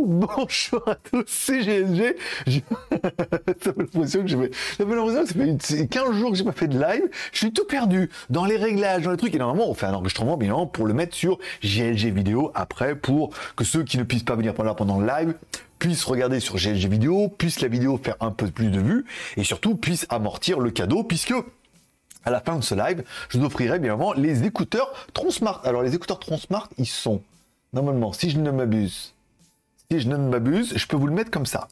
bonjour à tous, c'est GSG. Je... ça fait l'impression que l'impression que ça fait 15 jours que j'ai pas fait de live. Je suis tout perdu dans les réglages, dans les trucs. Et normalement, on fait un enregistrement, bien pour le mettre sur GLG vidéo après, pour que ceux qui ne puissent pas venir pendant, pendant le live puissent regarder sur GLG vidéo, puissent la vidéo faire un peu plus de vues, et surtout puissent amortir le cadeau, puisque à la fin de ce live, je vous offrirai bien évidemment les écouteurs Tronsmart. Alors les écouteurs Tronsmart, ils sont normalement, si je ne m'abuse, si je ne m'abuse, je peux vous le mettre comme ça.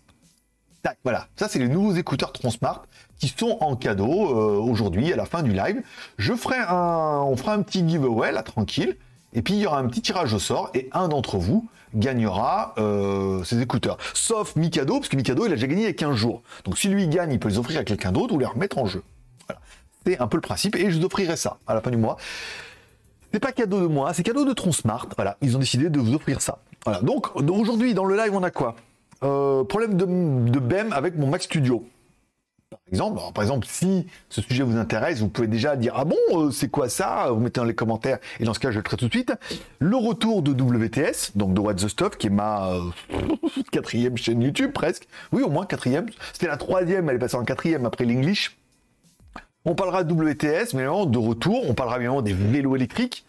Tac, voilà. Ça, c'est les nouveaux écouteurs Tronsmart qui sont en cadeau euh, aujourd'hui à la fin du live. Je ferai un, on fera un petit giveaway là, tranquille. Et puis il y aura un petit tirage au sort et un d'entre vous gagnera euh, ces écouteurs. Sauf Mikado, parce que Mikado il a déjà gagné il y a 15 jours. Donc si lui gagne, il peut les offrir à quelqu'un d'autre ou les remettre en jeu. Voilà. C'est un peu le principe et je vous offrirai ça à la fin du mois. C'est pas cadeau de moi, c'est cadeau de Tronsmart. Voilà, ils ont décidé de vous offrir ça. Voilà. Donc, aujourd'hui, dans le live, on a quoi? Euh, Problème de, BEM avec mon Mac Studio. Par exemple, par exemple, si ce sujet vous intéresse, vous pouvez déjà dire ah bon, euh, c'est quoi ça? Vous mettez dans les commentaires et dans ce cas, je le traite tout de suite. Le retour de WTS, donc de What the Stuff, qui est ma euh, quatrième chaîne YouTube presque. Oui, au moins quatrième. C'était la troisième, elle est passée en quatrième après l'English. On parlera de WTS, mais de retour, on parlera bien des vélos électriques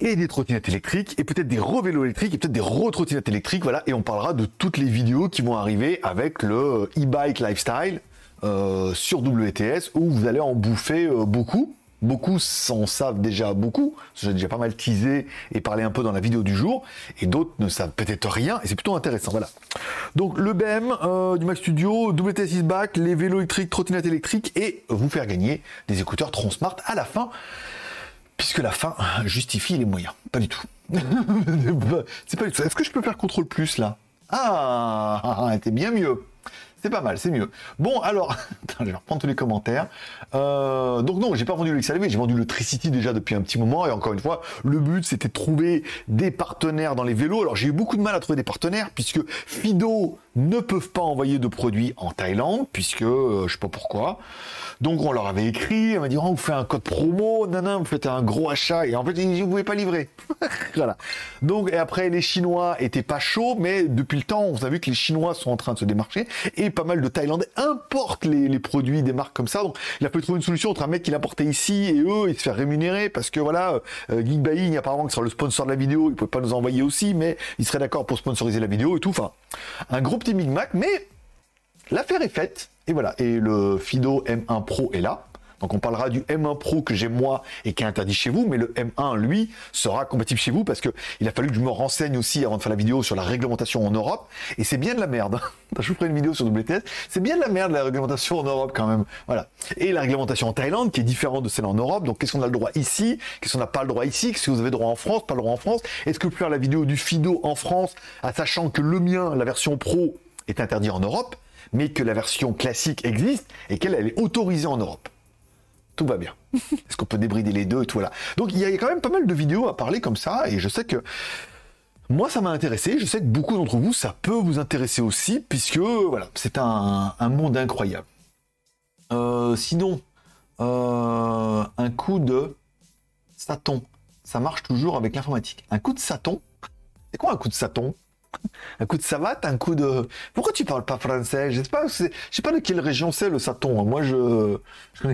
et des trottinettes électriques, et peut-être des re-vélos électriques, et peut-être des re-trottinettes électriques, voilà, et on parlera de toutes les vidéos qui vont arriver avec le e-bike lifestyle euh, sur WTS, où vous allez en bouffer euh, beaucoup. Beaucoup s'en savent déjà beaucoup, j'ai déjà pas mal teasé et parlé un peu dans la vidéo du jour, et d'autres ne savent peut-être rien, et c'est plutôt intéressant, voilà. Donc le BM euh, du Mac Studio, WTS is back, les vélos électriques, trottinettes électriques, et vous faire gagner des écouteurs Tronsmart à la fin puisque la fin justifie les moyens. Pas du tout. c'est pas du tout. Est-ce que je peux faire contrôle plus là? Ah, c'était bien mieux. C'est pas mal, c'est mieux. Bon, alors, je vais reprendre tous les commentaires. Euh, donc non, j'ai pas vendu le XLV, j'ai vendu le Tricity déjà depuis un petit moment. Et encore une fois, le but c'était de trouver des partenaires dans les vélos. Alors j'ai eu beaucoup de mal à trouver des partenaires puisque Fido ne peuvent pas envoyer de produits en Thaïlande, puisque euh, je sais pas pourquoi. Donc on leur avait écrit, on m'a dit oh, vous faites un code promo, nanana, vous faites un gros achat, et en fait ils ne pouvaient pas livrer. voilà. Donc et après les Chinois étaient pas chauds, mais depuis le temps on a vu que les Chinois sont en train de se démarcher et pas mal de Thaïlandais importent les, produits des marques comme ça. Donc il a fallu trouver une solution entre un mec qui l'importait ici et eux, et se faire rémunérer parce que voilà, euh, Geek apparemment qui sera le sponsor de la vidéo, il pouvait pas nous envoyer aussi, mais il serait d'accord pour sponsoriser la vidéo et tout. Enfin, un gros petit micmac, mais l'affaire est faite. Et voilà. Et le Fido M1 Pro est là. Donc on parlera du M1 Pro que j'ai moi et qui est interdit chez vous, mais le M1 lui sera compatible chez vous parce que il a fallu que je me renseigne aussi avant de faire la vidéo sur la réglementation en Europe et c'est bien de la merde. je vous ferai une vidéo sur WTS, c'est bien de la merde la réglementation en Europe quand même. Voilà. Et la réglementation en Thaïlande qui est différente de celle en Europe. Donc qu'est-ce qu'on a le droit ici, qu'est-ce qu'on n'a pas le droit ici, qu'est-ce que vous avez le droit en France, pas le droit en France. Est-ce que vous faire la vidéo du Fido en France, sachant que le mien, la version Pro, est interdit en Europe mais que la version classique existe et qu'elle est autorisée en Europe? Tout va bien. Est-ce qu'on peut débrider les deux et tout voilà. Donc il y a quand même pas mal de vidéos à parler comme ça et je sais que moi ça m'a intéressé. Je sais que beaucoup d'entre vous ça peut vous intéresser aussi puisque voilà c'est un, monde incroyable. Euh, sinon euh, un coup de Saton, ça marche toujours avec l'informatique. Un coup de Saton, c'est quoi un coup de Saton? Un coup de savate, un coup de. Pourquoi tu parles pas français? Je sais pas, sais pas de quelle région c'est le Saton. Moi, je.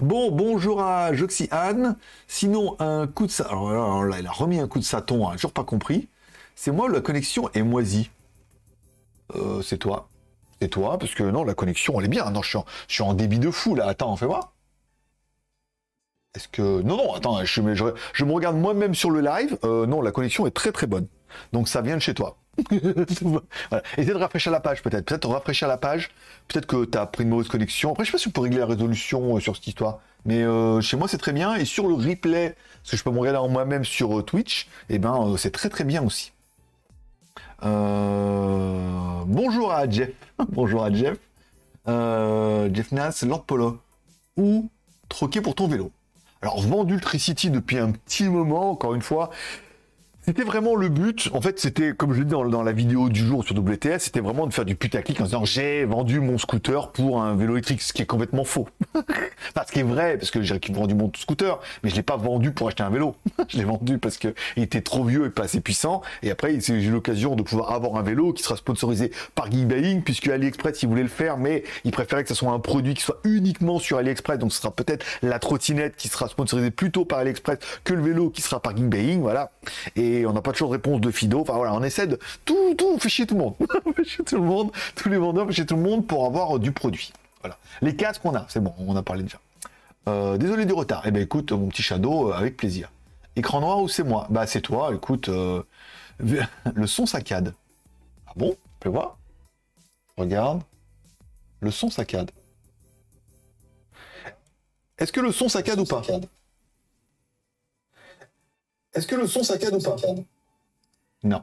bon, bonjour à Joxy Anne. Sinon, un coup de. Alors là, il a remis un coup de Saton, hein, toujours pas compris. C'est moi, la connexion est moisie. Euh, c'est toi. C'est toi, parce que non, la connexion, elle est bien. Non, je suis en, débit de fou là. Attends, fais voir. Est-ce que. Non, non, attends, je, me regarde moi-même sur le live. Euh, non, la connexion est très très bonne. Donc ça vient de chez toi. voilà. Essaye de rafraîchir la page peut-être. Peut-être rafraîchir la page. Peut-être que tu as pris une mauvaise connexion. Après, je sais pas si on peut régler la résolution euh, sur cette histoire. Mais euh, chez moi, c'est très bien. Et sur le replay, parce que je peux me regarder en moi-même sur euh, Twitch, et eh ben, c'est très très bien aussi. Bonjour à Jeff. Bonjour à Jeff. Jeff Nas, Lord Polo. Ou troquer pour ton vélo? Alors, vendu le Tricity depuis un petit moment, encore une fois, C'était vraiment le but. En fait, c'était, comme je l'ai dit dans, la vidéo du jour sur WTS, c'était vraiment de faire du putaclic en disant j'ai vendu mon scooter pour un vélo électrique, ce qui est complètement faux. parce ce qui est vrai, parce que j'ai vendu mon scooter, mais je l'ai pas vendu pour acheter un vélo. je l'ai vendu parce que il était trop vieux et pas assez puissant. Et après, j'ai eu l'occasion de pouvoir avoir un vélo qui sera sponsorisé par Geekbuying, puisque AliExpress, il voulait le faire, mais il préférait que ce soit un produit qui soit uniquement sur AliExpress. Donc, ce sera peut-être la trottinette qui sera sponsorisée plutôt par AliExpress que le vélo qui sera par Geekbuying. Voilà. On n'a pas toujours de réponse de Fido. Enfin voilà, on essaie de tout, tout, fait chier tout le monde. fait chier tout le monde, tous les vendeurs, fait chier tout le monde pour avoir du produit. Voilà. Les casques qu'on a, c'est bon, on a parlé déjà. Euh, désolé du retard. Eh ben écoute, mon petit shadow, euh, avec plaisir. Écran noir ou c'est moi? Bah c'est toi, écoute, euh, le son saccade. Ah bon? Tu voir Regarde. Le son saccade. Est-ce que le son saccade ou pas? Est-ce que le son saccade ou pas? Non.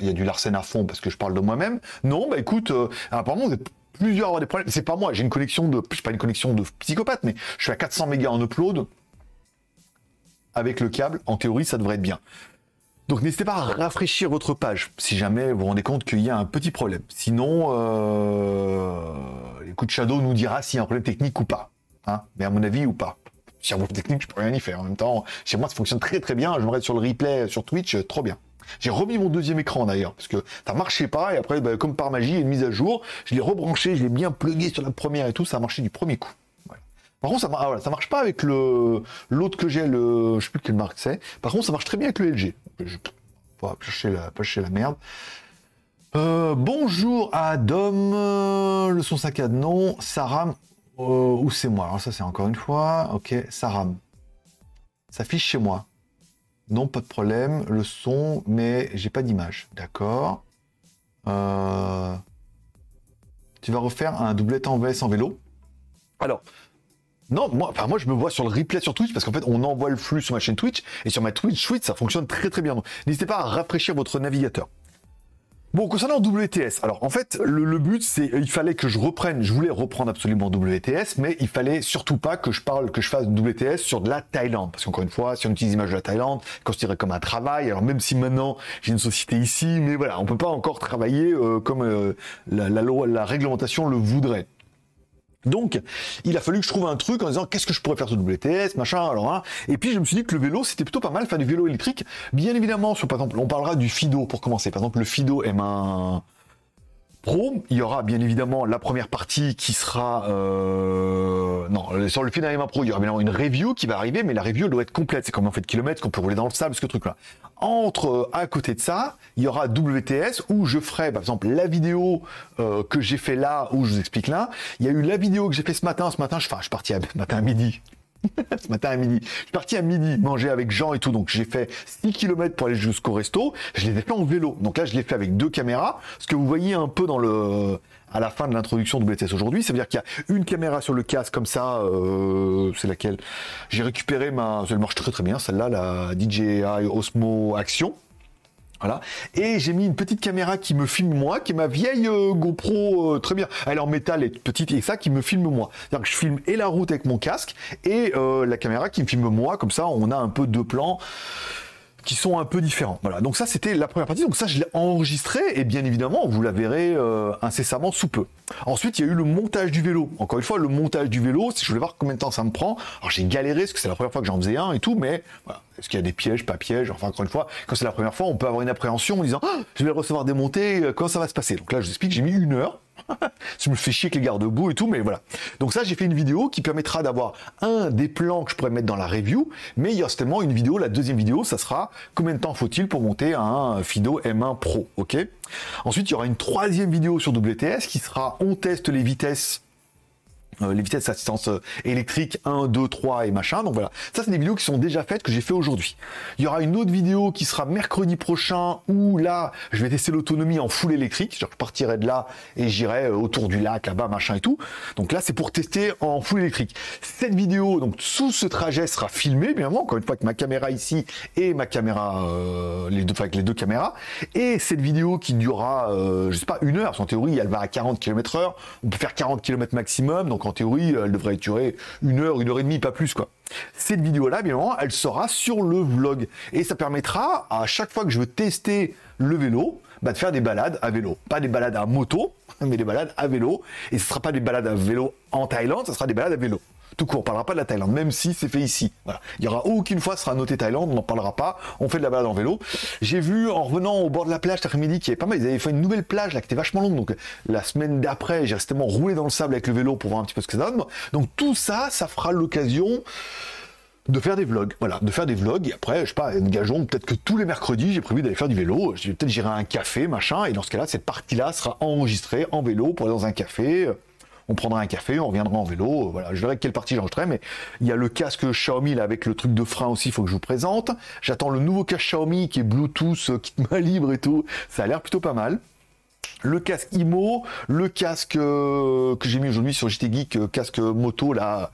Il y a du Larsen à fond parce que je parle de moi-même. Non, bah écoute, euh, apparemment vous êtes plusieurs à avoir des problèmes. C'est pas moi, j'ai une connexion de, je pas une connexion de psychopathe, mais je suis à 400 mégas en upload avec le câble. En théorie, ça devrait être bien. Donc n'hésitez pas à rafraîchir votre page si jamais vous vous rendez compte qu'il y a un petit problème. Sinon, euh, écoute, Shadow nous dira s'il y a un problème technique ou pas. Hein mais à mon avis, ou pas. Problème technique, je peux rien y faire. En même temps, chez moi, ça fonctionne très très bien. Je me sur le replay sur Twitch, trop bien. J'ai remis mon deuxième écran d'ailleurs, parce que ça marchait pas, et après, bah, comme par magie, une mise à jour, je l'ai rebranché, je l'ai bien plugué sur la première et tout, ça a marché du premier coup. Par contre, ça, ah, ça marche pas avec l'autre que j'ai, le je sais plus quelle marque c'est. Par contre, ça marche très bien avec le LG. Je pas chercher la, pas chercher la merde. Euh, bonjour à Dom, le son saccade non, Saram, euh, ou c'est moi Alors ça c'est encore une fois, ok, Saram. Ça affiche chez moi. Non, pas de problème. Le son, mais j'ai pas d'image. D'accord. Euh, tu vas refaire un doublet en VS en vélo? Alors, non, moi, enfin, moi je me vois sur le replay sur Twitch parce qu'en fait on envoie le flux sur ma chaîne Twitch et sur ma Twitch Twitch ça fonctionne très très bien. N'hésitez pas à rafraîchir votre navigateur. Bon, concernant WTS, alors en fait, le, but, c'est il fallait que je reprenne, je voulais reprendre absolument WTS, mais il fallait surtout pas que je parle, que je fasse WTS sur de la Thaïlande. Parce qu'encore une fois, si on utilise l'image de la Thaïlande, considéré comme un travail, alors même si maintenant j'ai une société ici, mais voilà, on peut pas encore travailler euh, comme euh, la, la, la réglementation le voudrait. Donc, il a fallu que je trouve un truc en disant qu'est-ce que je pourrais faire sur WTS, machin, alors hein. Et puis je me suis dit que le vélo, c'était plutôt pas mal, faire du vélo électrique. Bien évidemment, sur par exemple, on parlera du Fido pour commencer. Par exemple, le Fido M1 Pro, il y aura bien évidemment la première partie qui sera euh... non sur le M1 Pro, il y aura bien une review qui va arriver, mais la review doit être complète. C'est comme en fait de kilomètres qu'on peut rouler dans le sable, ce truc-là. Entre euh, à côté de ça, il y aura WTS où je ferai par exemple la vidéo euh, que j'ai fait là, où je vous explique là. Il y a eu la vidéo que j'ai fait ce matin. Ce matin, je, enfin, je suis parti à, matin à midi. ce matin à midi. Je suis parti à midi manger avec Jean et tout, donc j'ai fait 6 km pour aller jusqu'au resto. Je l'ai fait en vélo. Donc là, je l'ai fait avec deux caméras. Ce que vous voyez un peu dans le à la fin de l'introduction de WTS aujourd'hui, ça veut dire qu'il y a une caméra sur le casque comme ça, euh, c'est laquelle? J'ai récupéré ma, elle marche très très bien, celle-là, la DJI Osmo Action. Voilà. Et j'ai mis une petite caméra qui me filme moi, qui est ma vieille euh, GoPro, euh, très bien. Elle est en métal, et petite, et ça qui me filme moi. C'est-à-dire que je filme et la route avec mon casque, et euh, la caméra qui me filme moi, comme ça on a un peu deux plans qui sont un peu différents. Voilà, donc ça c'était la première partie, donc ça je l'ai enregistré et bien évidemment vous la verrez incessamment sous peu. Ensuite il y a eu le montage du vélo. Encore une fois le montage du vélo, si je voulais voir combien de temps ça me prend. Alors j'ai galéré parce que c'est la première fois que j'en faisais un et tout, mais voilà. Est-ce qu'il y a des pièges, pas pièges? Enfin encore une fois, quand c'est la première fois, on peut avoir une appréhension en disant ah, je vais recevoir démonté, euh, comment ça va se passer? Donc là je vous explique, j'ai mis une heure. Je me fais chier avec les garde-boue et tout, mais voilà. Donc ça, j'ai fait une vidéo qui permettra d'avoir un des plans que je pourrais mettre dans la review, mais il y a certainement une vidéo, la deuxième vidéo, ça sera combien de temps faut-il pour monter un Fido M1 Pro, ok? Ensuite, il y aura une troisième vidéo sur WTS qui sera on teste les vitesses euh, les vitesses d'assistance euh, électrique 1, 2, 3 et machin. Donc voilà, ça c'est des vidéos qui sont déjà faites que j'ai fait aujourd'hui. Il y aura une autre vidéo qui sera mercredi prochain où là je vais tester l'autonomie en full électrique. je partirai de là et j'irai euh, autour du lac là-bas machin et tout. Donc là c'est pour tester en full électrique. Cette vidéo donc sous ce trajet sera filmée bien évidemment encore une fois avec ma caméra ici et ma caméra les deux avec les deux caméras et cette vidéo qui durera je sais pas une heure en théorie elle va à 40 km heure. On peut faire 40 km maximum donc en théorie, elle devrait durer une heure, une heure et demie, pas plus, quoi. Cette vidéo-là, bien évidemment, elle sera sur le vlog. Et ça permettra, à chaque fois que je veux tester le vélo, bah, de faire des balades à vélo. Pas des balades à moto, mais des balades à vélo. Et ce ne sera pas des balades à vélo en Thaïlande, ce sera des balades à vélo. Tout court, on parlera pas de la Thaïlande, même si c'est fait ici. Il y aura aucune fois sera noté Thaïlande, on n'en parlera pas. On fait de la balade en vélo. J'ai vu en revenant au bord de la plage cet après-midi y avait pas mal. Ils avaient fait une nouvelle plage là qui était vachement longue. Donc la semaine d'après, j'ai resté roulé dans le sable avec le vélo pour voir un petit peu ce que ça donne. Donc tout ça, ça fera l'occasion de faire des vlogs, voilà, de faire des vlogs, et après, je sais pas, gageons, peut-être que tous les mercredis, j'ai prévu d'aller faire du vélo, peut-être j'irai à un café, machin, et dans ce cas-là, cette partie-là sera enregistrée en vélo pour aller dans un café, on prendra un café, on reviendra en vélo, voilà, je verrai quelle partie j'enregistrerai, mais il y a le casque Xiaomi là, avec le truc de frein aussi, il faut que je vous présente, j'attends le nouveau casque Xiaomi qui est Bluetooth, euh, kit main libre et tout, ça a l'air plutôt pas mal. Le casque IMO, le casque euh, que j'ai mis aujourd'hui sur JT Geek, euh, casque moto là,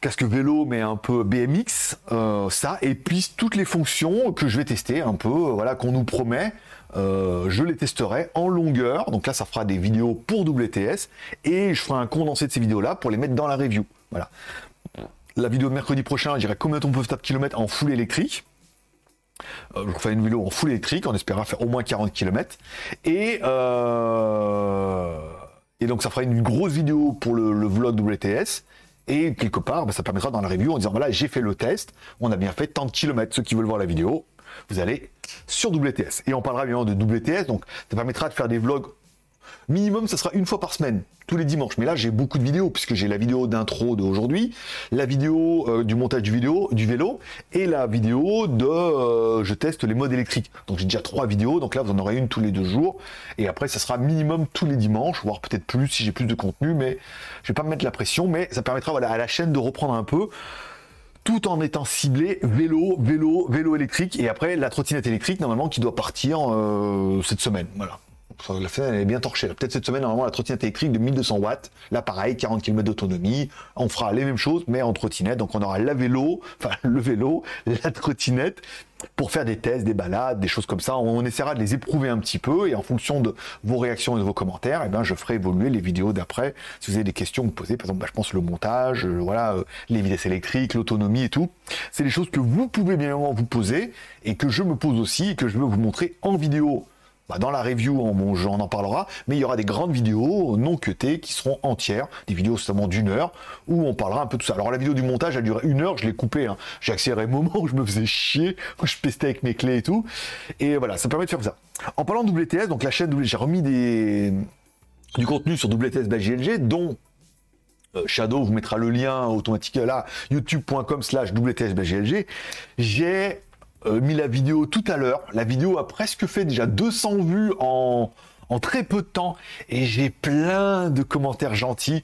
casque vélo mais un peu BMX, euh, ça, et puis toutes les fonctions que je vais tester un peu, euh, voilà, qu'on nous promet. Euh, je les testerai en longueur, donc là ça fera des vidéos pour WTS, et je ferai un condensé de ces vidéos-là pour les mettre dans la review. Voilà. La vidéo de mercredi prochain, je dirais combien on peut taper kilomètres en full électrique. je ferai une vidéo en full électrique en espérant faire au moins 40 km. Et, et donc ça fera une grosse vidéo pour le, le vlog WTS. Et quelque part, bah, ça permettra dans la review en disant voilà, j'ai fait le test, on a bien fait tant de kilomètres. Ceux qui veulent voir la vidéo, vous allez sur WTS. Et on parlera bien de WTS, donc ça permettra de faire des vlogs Minimum, ça sera une fois par semaine, tous les dimanches. Mais là, j'ai beaucoup de vidéos, puisque j'ai la vidéo d'intro d'aujourd'hui, la vidéo euh, du montage du, vidéo, du vélo, et la vidéo de euh, je teste les modes électriques. Donc j'ai déjà trois vidéos, donc là, vous en aurez une tous les deux jours. Et après, ça sera minimum tous les dimanches, voire peut-être plus si j'ai plus de contenu, mais je vais pas me mettre la pression, mais ça permettra à la chaîne de reprendre un peu tout en étant ciblé vélo, vélo, vélo électrique et après la trottinette électrique normalement qui doit partir euh, cette semaine. Voilà la fenêtre est bien torchée. Peut-être cette semaine, normalement, la trottinette électrique de 1200 watts. Là, pareil, 40 km d'autonomie. On fera les mêmes choses, mais en trottinette. Donc, on aura la vélo, enfin, le vélo, la trottinette, pour faire des tests, des balades, des choses comme ça. On essaiera de les éprouver un petit peu et en fonction de vos réactions et de vos commentaires, eh ben, je ferai évoluer les vidéos d'après. Si vous avez des questions, vous posez, par exemple, bah, je pense le montage, euh, voilà, euh, les vitesses électriques, l'autonomie et tout. C'est des choses que vous pouvez bien évidemment vous poser et que je me pose aussi et que je veux vous montrer en vidéo bah, dans la review, on, on, en parlera, mais il y aura des grandes vidéos non cutées qui seront entières, des vidéos seulement d'une heure, où on parlera un peu de tout ça. Alors la vidéo du montage a duré une heure, je l'ai coupée, hein. j'ai accéléré le moment où je me faisais chier, où je pestais avec mes clés et tout, et voilà, ça permet de faire ça. En parlant de WTS, donc la chaîne, j'ai remis des, du contenu sur WTS GLG, dont euh, Shadow vous mettra le lien automatique là, youtube.com slash WTS J'ai euh, mis la vidéo tout à l'heure. La vidéo a presque fait déjà 200 vues en, en très peu de temps et j'ai plein de commentaires gentils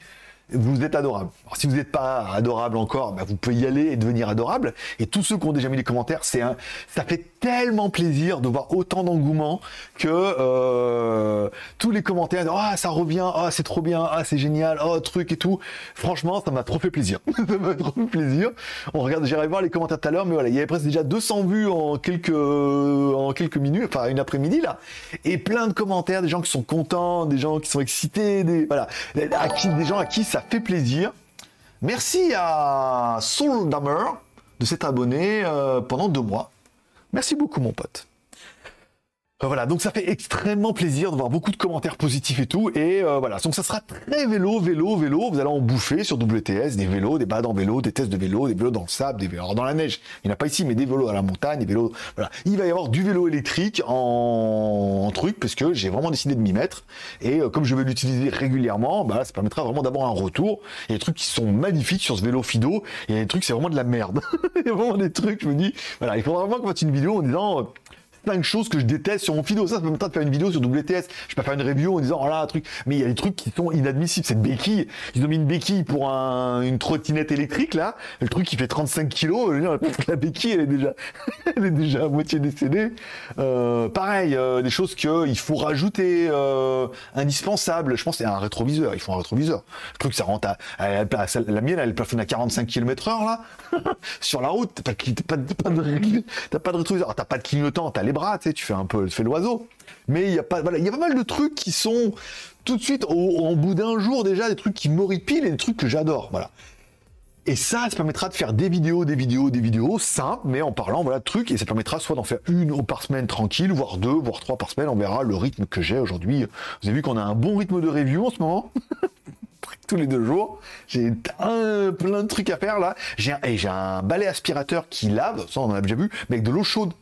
vous êtes adorable. Alors, si vous n'êtes pas adorable encore, bah, vous pouvez y aller et devenir adorable. Et tous ceux qui ont déjà mis des commentaires, c'est un, ça fait tellement plaisir de voir autant d'engouement que euh, tous les commentaires, ah ça revient, ah c'est trop bien, ah c'est génial, oh truc et tout. Franchement, ça m'a trop fait plaisir. ça m'a trop fait plaisir. On regarde, j'irai voir les commentaires tout à l'heure, mais voilà, il y avait presque déjà 200 vues en quelques en quelques minutes, enfin une après-midi là, et plein de commentaires, des gens qui sont contents, des gens qui sont excités, des voilà, à qui, des gens à qui ça fait plaisir. Merci à Soul de s'être abonné euh, pendant deux mois. Merci beaucoup mon pote. Euh, voilà, donc ça fait extrêmement plaisir de voir beaucoup de commentaires positifs et tout. Et euh, voilà, donc ça sera très vélo, vélo, vélo. Vous allez en bouffer sur WTS, des vélos, des balades en vélo, des tests de vélo, des vélos dans le sable, des vélos dans la neige. Il n'y en a pas ici, mais des vélos à la montagne, des vélos. Voilà, il va y avoir du vélo électrique en, truc parce que j'ai vraiment décidé de m'y mettre. Et euh, comme je vais l'utiliser régulièrement, bah ça permettra vraiment d'avoir un retour. Il y a des trucs qui sont magnifiques sur ce vélo Fido. Et il y a des trucs c'est vraiment de la merde. il y a vraiment des trucs. Je me dis, voilà, il faudra vraiment qu'on fasse une vidéo en disant plein de choses que je déteste sur mon Fido. Ça, ça me de faire une vidéo sur WTS. Je pas faire une review en disant, oh là, un truc. Mais il y a des trucs qui sont inadmissibles. Cette béquille, ils ont mis une béquille pour une trottinette électrique, là. Le truc qui fait 35 kilos. La béquille, elle est déjà, elle est déjà à moitié décédée. Euh, pareil, euh, des choses qu'il faut rajouter, euh, indispensables. Je pense c'est un rétroviseur. Il faut un rétroviseur. Le truc, ça rentre à, la mienne, elle plafonne à 45 km heure, là. sur la route. T'as pas, pas, de, pas de rétroviseur. T'as pas de clignotant, t'as les bras, tu fais un peu, tu fais l'oiseau. Mais il y a pas, voilà, il y a pas mal de trucs qui sont tout de suite, au, bout d'un jour déjà, des trucs qui m'horripilent et des trucs que j'adore, voilà. Et ça, ça permettra de faire des vidéos, des vidéos, des vidéos simples, mais en parlant, voilà, de trucs, et ça permettra soit d'en faire une par semaine tranquille, voire deux, voire trois par semaine, on verra le rythme que j'ai aujourd'hui. Vous avez vu qu'on a un bon rythme de review en ce moment? Tous les deux jours. J'ai plein de trucs à faire là. J'ai un, et j'ai un balai aspirateur qui lave, ça on en a déjà vu, mais avec de l'eau chaude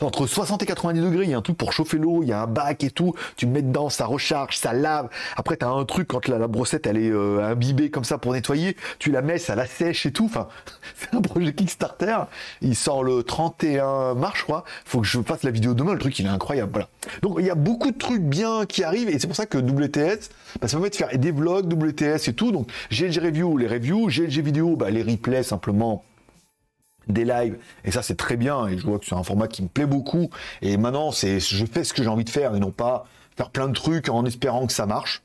entre 60 et 90 degrés, il y a un truc pour chauffer l'eau, il y a un bac et tout, tu mets dedans, ça recharge, ça lave. Après, tu as un truc quand la, brossette elle est euh, imbibée comme ça pour nettoyer, tu la mets, ça la sèche et tout. Enfin, c'est un projet Kickstarter. Il sort le 31 mars, je crois. Faut que je fasse la vidéo demain. Le truc, il est incroyable. Voilà. Donc, il y a beaucoup de trucs bien qui arrivent et c'est pour ça que WTS, bah, ça permet de faire des vlogs WTS et tout. Donc, GLG Review, les reviews, GLG Vidéo, bah, les replays simplement des lives. Et ça c'est très bien. Et je vois que c'est un format qui me plaît beaucoup. Et maintenant c'est je fais ce que j'ai envie de faire et non pas faire plein de trucs en espérant que ça marche.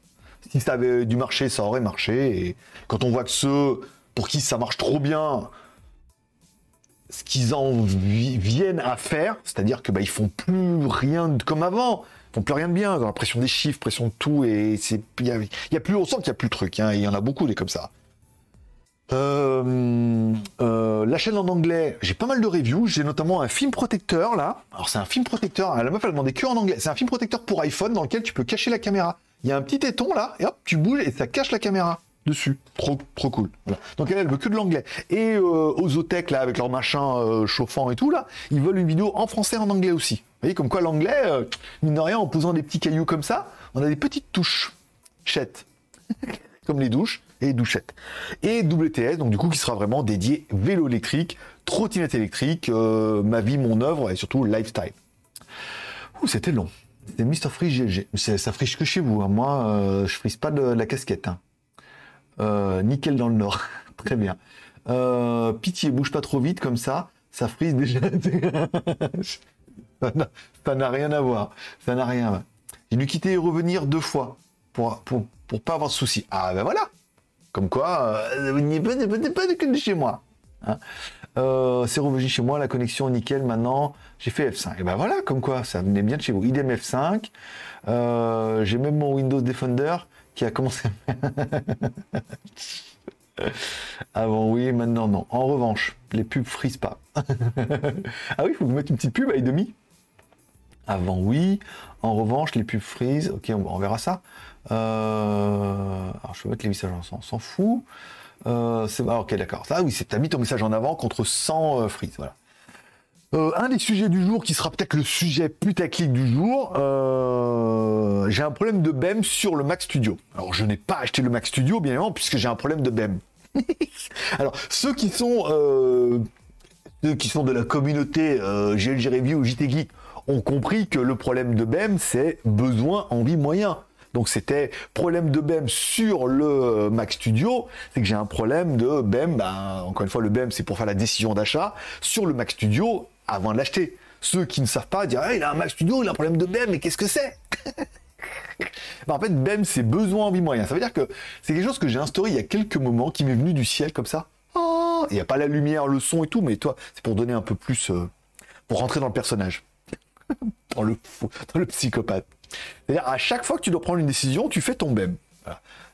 Si ça avait dû marcher ça aurait marché. Et quand on voit que ceux pour qui ça marche trop bien ce qu'ils en viennent à faire c'est-à-dire que bah ils font plus rien comme avant. Ils font plus rien de bien. Dans la pression des chiffres pression de tout. Et c'est il y, a plus on sent qu'il y a plus de trucs hein, il y en a beaucoup des comme ça euh, euh, la chaîne en anglais, j'ai pas mal de reviews. J'ai notamment un film protecteur là. Alors c'est un film protecteur. La meuf elle demandait que en anglais. C'est un film protecteur pour iPhone dans lequel tu peux cacher la caméra. Il y a un petit téton là et hop tu bouges et ça cache la caméra dessus. Trop trop cool. Donc elle elle veut que de l'anglais. Et euh, Ozotech là avec leur machin chauffant et tout là, ils veulent une vidéo en français en anglais aussi. Vous voyez comme quoi l'anglais, mine de rien en posant des petits cailloux comme ça, on a des petites touches. Chette. comme les douches et douchettes. Et WTS, donc du coup, qui sera vraiment dédié vélo électrique, trottinette électrique, euh, ma vie, mon œuvre et surtout lifestyle. Ouh, c'était long. C'était Mr. Freeze. Ça friche que chez vous. Hein. Moi, euh, je frise pas de, la casquette. Hein. Euh, nickel dans le nord. Très bien. pitié, bouge pas trop vite comme ça. Ça frise déjà. ça n'a rien à voir. Ça n'a rien. J'ai dû quitter et revenir deux fois pour, pour, pour pas avoir de soucis. Ah ben voilà. Comme quoi, euh, vous n'y pas de chez moi. Hein. Euh, c'est revenu chez moi, la connexion nickel maintenant. J'ai fait F5. Et ben voilà, comme quoi, ça venait bien de chez vous. Idem F5. Euh, j'ai même mon Windows Defender qui a commencé. Avant oui, maintenant non. En revanche, les pubs frisent pas. ah oui, il faut vous mettre une petite pub à demi? Avant oui. En revanche, les pubs frisent. Ok, on verra ça. Euh, alors, je vais mettre les messages en on s'en fout. Euh, c'est ah, ok, d'accord. Ah oui, c'est t'as mis ton message en avant contre 100 euh, frites, voilà. un des sujets du jour qui sera peut-être le sujet putaclic du jour. j'ai un problème de BEM sur le Mac Studio. Alors je n'ai pas acheté le Mac Studio bien évidemment puisque j'ai un problème de BEM. Alors ceux qui sont qui sont de la communauté GLG Review ou JT Geek ont compris que le problème de BEM c'est besoin, envie, moyen. Donc c'était problème de BEM sur le Mac Studio, c'est que j'ai un problème de BEM, ben, encore une fois le BEM c'est pour faire la décision d'achat, sur le Mac Studio avant de l'acheter. Ceux qui ne savent pas dire il a un Mac Studio, il a un problème de BEM, mais qu'est-ce que c'est? Ben, En fait BEM c'est besoin envie moyen. Ça veut dire que c'est quelque chose que j'ai instauré il y a quelques moments qui m'est venu du ciel comme ça. Oh, il n'y a pas la lumière, le son et tout, mais toi c'est pour donner un peu plus, euh, pour rentrer dans le personnage, dans le psychopathe. C'est-à-dire, à chaque fois que tu dois prendre une décision, tu fais ton BEM.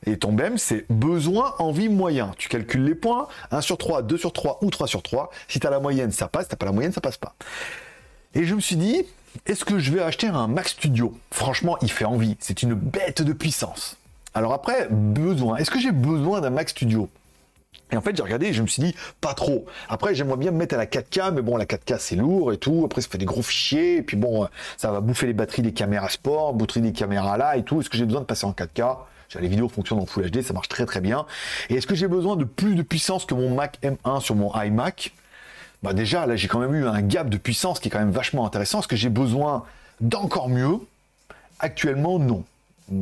Et ton BEM, c'est besoin, envie, moyen. Tu calcules les points, 1 sur 3, 2 sur 3 ou 3 sur 3. Si tu as la moyenne, ça passe. Si tu pas la moyenne, ça passe pas. Et je me suis dit, est-ce que je vais acheter un Mac Studio? Franchement, il fait envie. C'est une bête de puissance. Alors après, besoin. Est-ce que j'ai besoin d'un Mac Studio? Et en fait, j'ai regardé et je me suis dit, pas trop. Après, j'aimerais bien me mettre à la 4K, mais bon, la 4K, c'est lourd et tout. Après, ça fait des gros fichiers. Et puis bon, ça va bouffer les batteries des caméras sport, batteries des caméras là et tout. Est-ce que j'ai besoin de passer en 4K Les vidéos fonctionnent en Full HD, ça marche très très bien. Et est-ce que j'ai besoin de plus de puissance que mon Mac M1 sur mon iMac? Bah déjà, là, j'ai quand même eu un gap de puissance qui est quand même vachement intéressant. Est-ce que j'ai besoin d'encore mieux? Actuellement, non.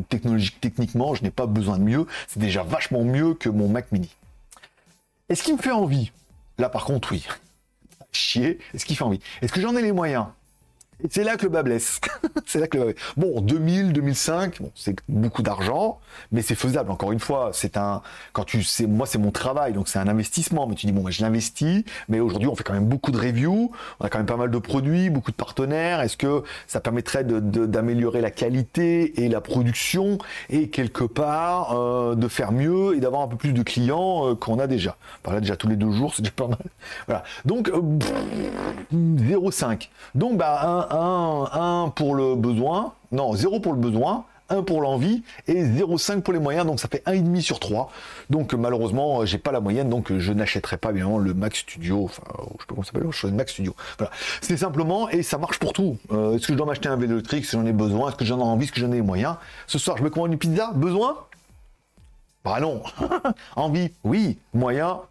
Techniquement, je n'ai pas besoin de mieux. C'est déjà vachement mieux que mon Mac Mini. Est-ce qu'il me fait envie? Là, par contre, oui. Chier. Est-ce qu'il fait envie? Est-ce que j'en ai les moyens? Et c'est là que le bas blesse. c'est là que le... Bon, 2000, 2005, bon, c'est beaucoup d'argent, mais c'est faisable. Encore une fois, c'est un, quand tu sais, moi, c'est mon travail, donc c'est un investissement. Mais tu dis, bon, je l'investis, mais aujourd'hui, on fait quand même beaucoup de reviews, on a quand même pas mal de produits, beaucoup de partenaires. Est-ce que ça permettrait d'améliorer la qualité et la production et quelque part euh, de faire mieux et d'avoir un peu plus de clients euh, qu'on a déjà? Par là, déjà tous les deux jours, c'est déjà pas mal. Voilà. Donc, 0,5. Euh, donc, bah, un, 1, pour le besoin, non, 0 pour le besoin, 1 pour l'envie et 0,5 pour les moyens, donc ça fait 1,5 sur 3. Donc malheureusement, j'ai pas la moyenne, donc je n'achèterai pas bien le Mac Studio, enfin, je sais pas comment ça s'appelle, je Mac Studio. Voilà. C'est simplement, et ça marche pour tout. Euh, est-ce que je dois m'acheter un vélo électrique? Si j'en ai besoin? Est-ce que j'en ai envie? Est-ce que j'en ai les moyens? Ce soir, je me commande une pizza? Besoin? Bah non. envie? Oui. Moyen?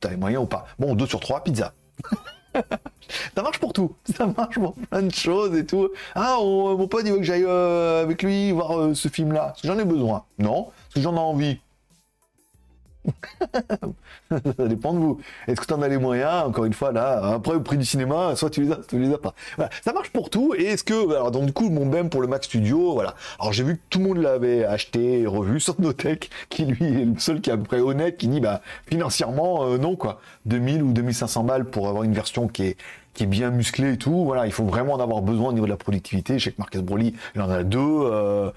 T'as les moyens ou pas? Bon, 2 sur 3, pizza. ça marche pour tout. Ça marche pour plein de choses et tout. Ah, mon pote, il veut que j'aille euh, avec lui voir euh, ce film-là. Parce que j'en ai besoin? Non, parce que j'en ai envie? Ça dépend de vous. Est-ce que tu en as les moyens Encore une fois, là, après, au prix du cinéma, soit tu les as, soit tu les as pas. Ça marche pour tout. Et est-ce que, alors, donc, du coup, mon BEM pour le Mac Studio, voilà. Alors, j'ai vu que tout le monde l'avait acheté et revu, sauf Notech, qui lui est le seul qui est à peu près honnête, qui dit, bah, financièrement, euh, non, quoi. 2000 ou 2500 balles pour avoir une version qui est, qui est bien musclée et tout. Voilà, il faut vraiment en avoir besoin au niveau de la productivité. Je sais que Marcus Broly, il en a deux. Euh,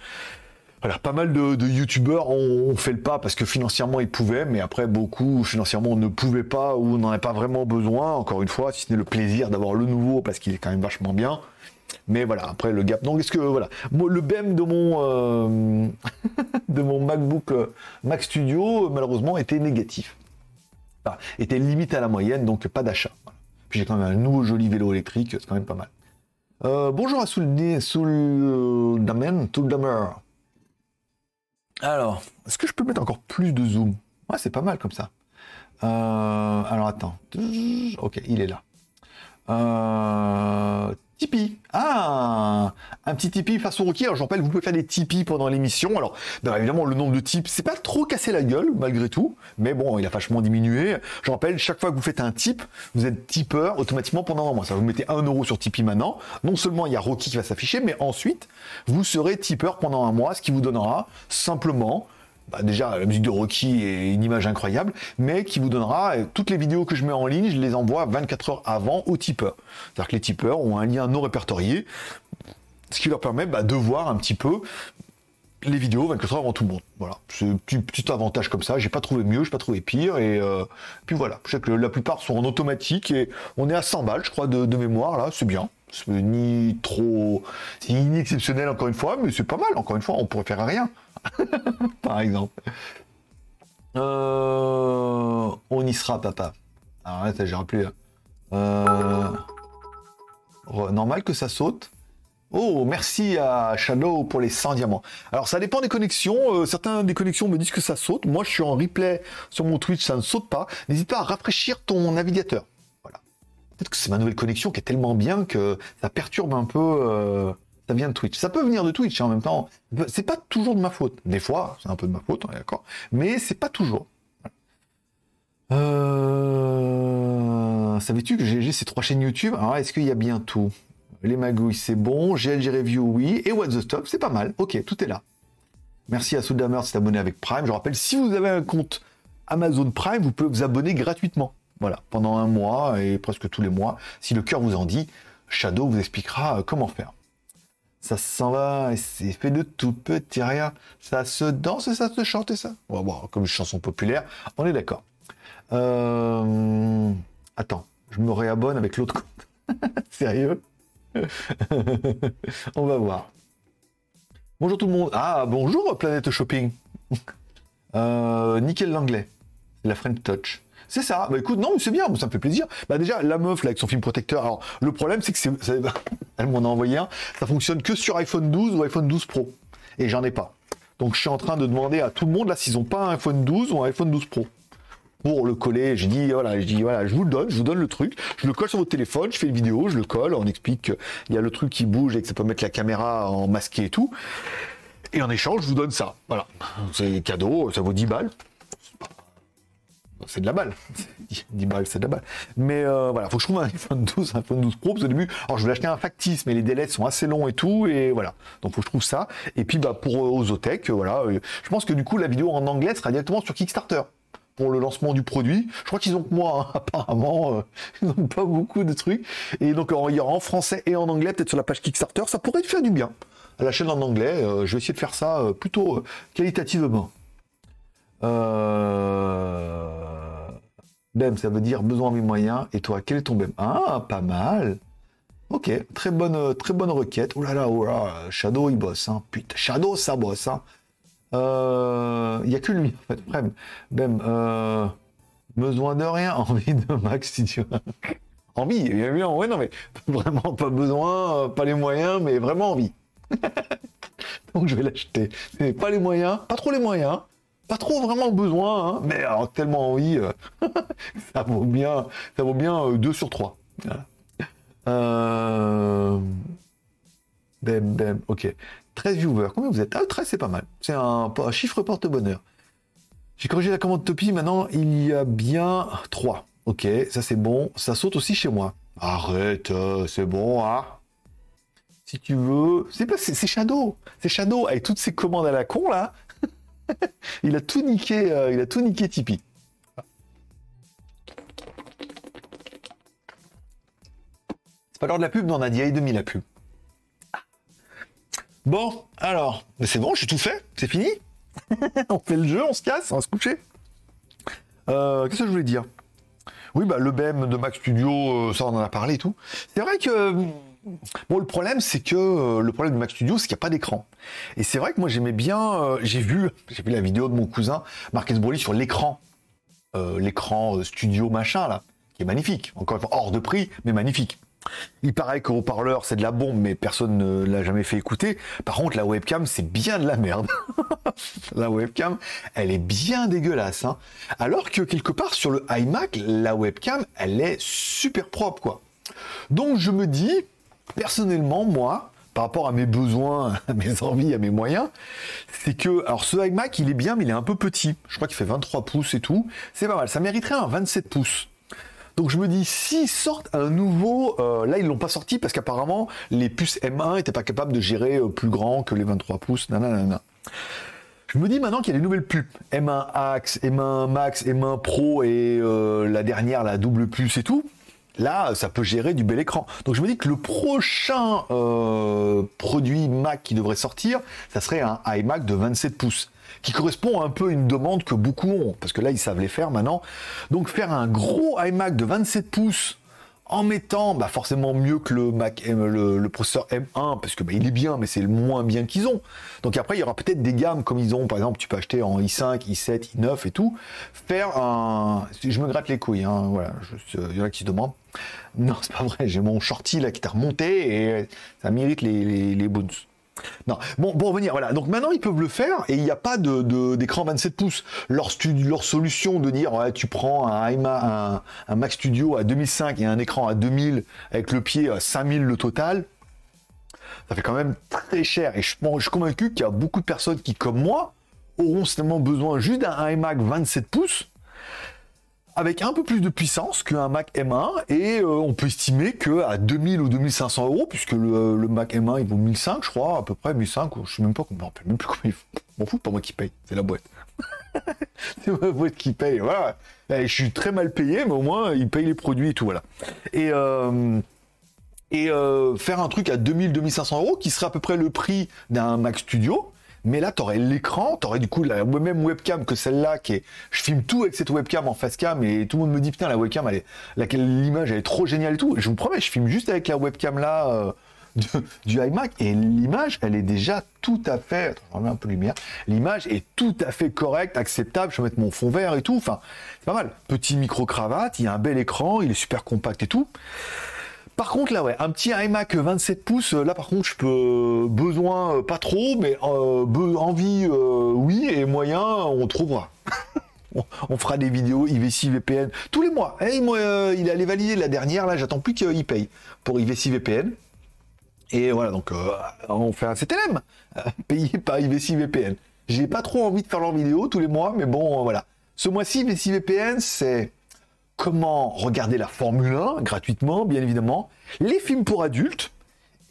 pas mal de, youtubeurs ont, fait le pas parce que financièrement ils pouvaient, mais après beaucoup financièrement ne pouvaient pas ou n'en avaient pas vraiment besoin. Encore une fois, si ce n'est le plaisir d'avoir le nouveau parce qu'il est quand même vachement bien. Mais voilà, après le gap. Donc est-ce que voilà, le BEM de mon euh, de mon MacBook euh, Mac Studio malheureusement était négatif, était limite à la moyenne, donc pas d'achat. Puis j'ai quand même un nouveau joli vélo électrique, c'est quand même pas mal. Euh, bonjour à Soul, Soul Damen, Soul Damer. Alors, est-ce que je peux mettre encore plus de zoom? Ouais, c'est pas mal comme ça. Euh, alors attends. Ok, il est là. Euh, Tipeee. Ah, un petit Tipeee façon Rocky. Alors, je rappelle, vous pouvez faire des Tipeee pendant l'émission. Alors, ben, évidemment, le nombre de types, c'est pas trop cassé la gueule, malgré tout. Mais bon, il a vachement diminué. Je rappelle, chaque fois que vous faites un type, vous êtes tipeur automatiquement pendant un mois. Ça, vous mettez un euro sur Tipeee maintenant. Non seulement il y a Rocky qui va s'afficher, mais ensuite, vous serez tipeur pendant un mois, ce qui vous donnera simplement bah, déjà la musique de Rocky est une image incroyable, mais qui vous donnera euh, toutes les vidéos que je mets en ligne, je les envoie 24 heures avant aux tipeurs. C'est-à-dire que les tipeurs ont un lien non répertorié, ce qui leur permet bah, de voir un petit peu les vidéos 24 heures avant tout le monde. Voilà, c'est un petit, avantage comme ça. J'ai pas trouvé mieux, j'ai pas trouvé pire, et euh, puis voilà. Je sais que la plupart sont en automatique et on est à 100 balles, je crois, de, de mémoire là, c'est bien. Ni trop, ni exceptionnel encore une fois, mais c'est pas mal. Encore une fois, on pourrait faire rien. Par exemple. Euh, on y sera, papa. Alors là, j'ai rappelé. Euh, normal que ça saute. Oh, merci à Shadow pour les 100 diamants. Alors, ça dépend des connexions. Euh, certains des connexions me disent que ça saute. Moi, je suis en replay sur mon Twitch, ça ne saute pas. N'hésite pas à rafraîchir ton navigateur. Peut-être que c'est ma nouvelle connexion qui est tellement bien que ça perturbe un peu ça vient de Twitch. Ça peut venir de Twitch hein, en même temps. C'est pas toujours de ma faute. Des fois, c'est un peu de ma faute, d'accord. Mais c'est pas toujours. Euh... Savais-tu que GLG c'est trois chaînes YouTube? Alors est-ce qu'il y a bien tout? Les magouilles c'est bon, GLG Review oui, et What the Stop c'est pas mal. Ok, tout est là. Merci à Souldamer de abonné avec Prime. Je rappelle, si vous avez un compte Amazon Prime, vous pouvez vous abonner gratuitement. Voilà, pendant un mois et presque tous les mois. Si le cœur vous en dit, Shadow vous expliquera euh, comment faire. Ça s'en va et c'est fait de tout petit rien. Ça se danse et ça se chante et ça. Bon, bon comme chanson populaire, on est d'accord. Euh... Attends, je me réabonne avec l'autre compte. Sérieux? On va voir. Bonjour tout le monde. Ah, bonjour Planète Shopping. euh, nickel l'anglais. La French Touch. C'est ça. Bah écoute, non, c'est bien, ça me fait plaisir. Bah déjà, la meuf là avec son film protecteur. Alors le problème, c'est que c'est, elle m'en a envoyé un. Ça fonctionne que sur iPhone 12 ou iPhone 12 Pro. Et j'en ai pas. Donc je suis en train de demander à tout le monde là s'ils ont pas un iPhone 12 ou un iPhone 12 Pro pour le coller. J'ai dit voilà, je dis voilà, je vous le donne, je vous donne le truc, je le colle sur votre téléphone, je fais une vidéo, je le colle, on explique qu'il y a le truc qui bouge et que ça peut mettre la caméra en masqué et tout. Et en échange, je vous donne ça. Voilà, c'est cadeau, ça vaut 10 balles c'est de la balle. 10 balles, c'est de la balle. Mais euh, voilà, faut que je trouve un iPhone 12, un iPhone 12 Pro, au début, alors je voulais acheter un factice, mais les délais sont assez longs et tout, et voilà. Donc faut que je trouve ça. Et puis bah pour euh, Ozotech, euh, voilà, je pense que du coup la vidéo en anglais sera directement sur Kickstarter pour le lancement du produit. Je crois qu'ils ont que moi, hein, apparemment, ils n'ont pas beaucoup de trucs. Et donc il y aura en français et en anglais, peut-être sur la page Kickstarter, ça pourrait te faire du bien. À la chaîne en anglais, je vais essayer de faire ça plutôt qualitativement. Euh... BEM, ça veut dire besoin de moyens. Et toi, quel est ton BEM? Ah, pas mal. Ok, très bonne, très bonne requête. Oh là là, oh là, Shadow, il bosse. Hein. Putain, Shadow, ça bosse. Hein. Euh, il n'y a que lui, en fait. BEM, euh, besoin de rien, envie de Max Studio. envie, bien, ouais, non, mais vraiment pas besoin, euh, pas les moyens, mais vraiment envie. Donc je vais l'acheter. Pas les moyens, pas trop les moyens, pas trop vraiment besoin, hein, mais alors, tellement envie, euh, ça vaut bien, ça vaut bien 2 euh, sur 3. Euh... Bem, ok. 13 viewers, combien vous êtes? Ah, 13 c'est pas mal. C'est un, chiffre porte-bonheur. J'ai corrigé la commande Topi, maintenant il y a bien 3. Ok, ça c'est bon. Ça saute aussi chez moi. Arrête, euh, c'est bon, hein Si tu veux. C'est pas, c'est Shadow. C'est Shadow avec toutes ces commandes à la con là. il a tout niqué, euh, il a tout niqué Tipeee. C'est pas l'heure de la pub, non, on a dit et demi la pub. Bon, alors, mais c'est bon, j'ai tout fait, c'est fini. on fait le jeu, on se casse, on va se coucher. Euh, qu'est-ce que je voulais dire? Oui, bah le BEM de Mac Studio, euh, ça on en a parlé et tout. C'est vrai que Bon, le problème, c'est que euh, le problème de Mac Studio, c'est qu'il n'y a pas d'écran. Et c'est vrai que moi, j'aimais bien. Euh, j'ai vu, j'ai vu la vidéo de mon cousin Marcus Broly sur l'écran, euh, l'écran studio machin là, qui est magnifique. Encore une fois, hors de prix, mais magnifique. Il paraît qu'au parleur c'est de la bombe, mais personne ne l'a jamais fait écouter. Par contre, la webcam, c'est bien de la merde. la webcam, elle est bien dégueulasse. Hein. Alors que quelque part, sur le iMac, la webcam, elle est super propre, quoi. Donc je me dis, personnellement, moi, par rapport à mes besoins, à mes envies, à mes moyens, c'est que, alors ce iMac, il est bien, mais il est un peu petit. Je crois qu'il fait 23 pouces et tout. C'est pas mal. Ça mériterait un 27 pouces. Donc je me dis, s'ils sortent un nouveau, euh, là ils l'ont pas sorti parce qu'apparemment les puces M1 n'étaient pas capables de gérer euh, plus grand que les 23 pouces. Je me dis maintenant qu'il y a des nouvelles pubs, M1 Axe, M1 Max, M1 Pro et euh, la dernière, la double plus et tout. Là, ça peut gérer du bel écran. Donc je me dis que le prochain euh, produit Mac qui devrait sortir, ça serait un iMac de 27 pouces qui correspond un peu à une demande que beaucoup ont, parce que là, ils savent les faire maintenant. Donc faire un gros iMac de 27 pouces en mettant bah, forcément mieux que le Mac le, processeur M1 parce que bah, il est bien mais c'est le moins bien qu'ils ont. Donc après il y aura peut-être des gammes comme ils ont par exemple tu peux acheter en i5, i7, i9 et tout. Faire un je me gratte les couilles hein, voilà, il y en a qui se demandent. Non, c'est pas vrai, j'ai mon shorty là qui t'a remonté et ça mérite les les, les non, bon, pour revenir, voilà. Donc maintenant, ils peuvent le faire et il n'y a pas de, d'écran 27 pouces. Leur, leur solution de dire, tu prends un, Mac Studio à 2005 et un écran à 2000 avec le pied à 5000 le total, ça fait quand même très cher. Et je, je suis convaincu qu'il y a beaucoup de personnes qui, comme moi, auront certainement besoin juste d'un iMac 27 pouces avec un peu plus de puissance qu'un Mac M1 et euh, on peut estimer que à 2000 ou 2500 euros, puisque le, Mac M1 il vaut 1500 je crois, à peu près 1500, je sais même pas combien, même plus il. M'en fous, pas moi qui paye, c'est la boîte. c'est ma boîte qui paye, voilà. je suis très mal payé, mais au moins il paye les produits et tout, voilà. Et euh, et euh, faire un truc à 2000-2500 euros qui serait à peu près le prix d'un Mac Studio, mais là, tu aurais l'écran, tu aurais du coup la même webcam que celle-là, qui est, je filme tout avec cette webcam en face cam, et tout le monde me dit, putain, la webcam, elle est, l'image, elle est trop géniale et tout. je vous promets, je filme juste avec la webcam là, euh, du iMac, et l'image, elle est déjà tout à fait, je un peu lumière, l'image est tout à fait correcte, acceptable, je vais mettre mon fond vert et tout, enfin, c'est pas mal. Petit micro-cravate, il y a un bel écran, il est super compact et tout. Par contre, là, ouais, un petit iMac 27 pouces, là, par contre, je peux besoin euh, pas trop, mais euh, envie, euh, oui, et moyen, on trouvera. on fera des vidéos IVC VPN tous les mois. Eh, il est allé valider la dernière, là, j'attends plus qu'il paye pour IVC VPN. Et voilà, donc on fait un CTLM, payé par IVC VPN. J'ai pas trop envie de faire leurs vidéos tous les mois, mais bon, voilà. Ce mois-ci, les VPN, c'est comment regarder la Formule 1 gratuitement, bien évidemment, les films pour adultes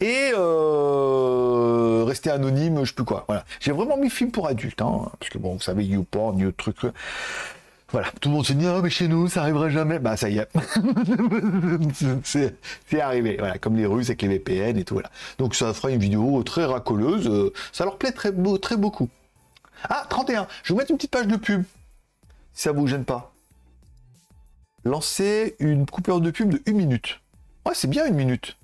et euh, rester anonyme, je sais plus quoi. Voilà. J'ai vraiment mis film pour adultes, hein, parce que bon, vous savez, YouPorn, You truc. Voilà, tout le monde se dit ah mais chez nous ça arrivera jamais. Bah ça y est, c'est arrivé. Voilà, comme les Russes avec les VPN et tout. Voilà. Donc ça fera une vidéo très racoleuse. Euh, ça leur plaît très beau, très beaucoup. Ah 31. Je vous mettre une petite page de pub si ça vous gêne pas. Lancer une coupure de pub de une minute. Ouais, c'est bien une minute.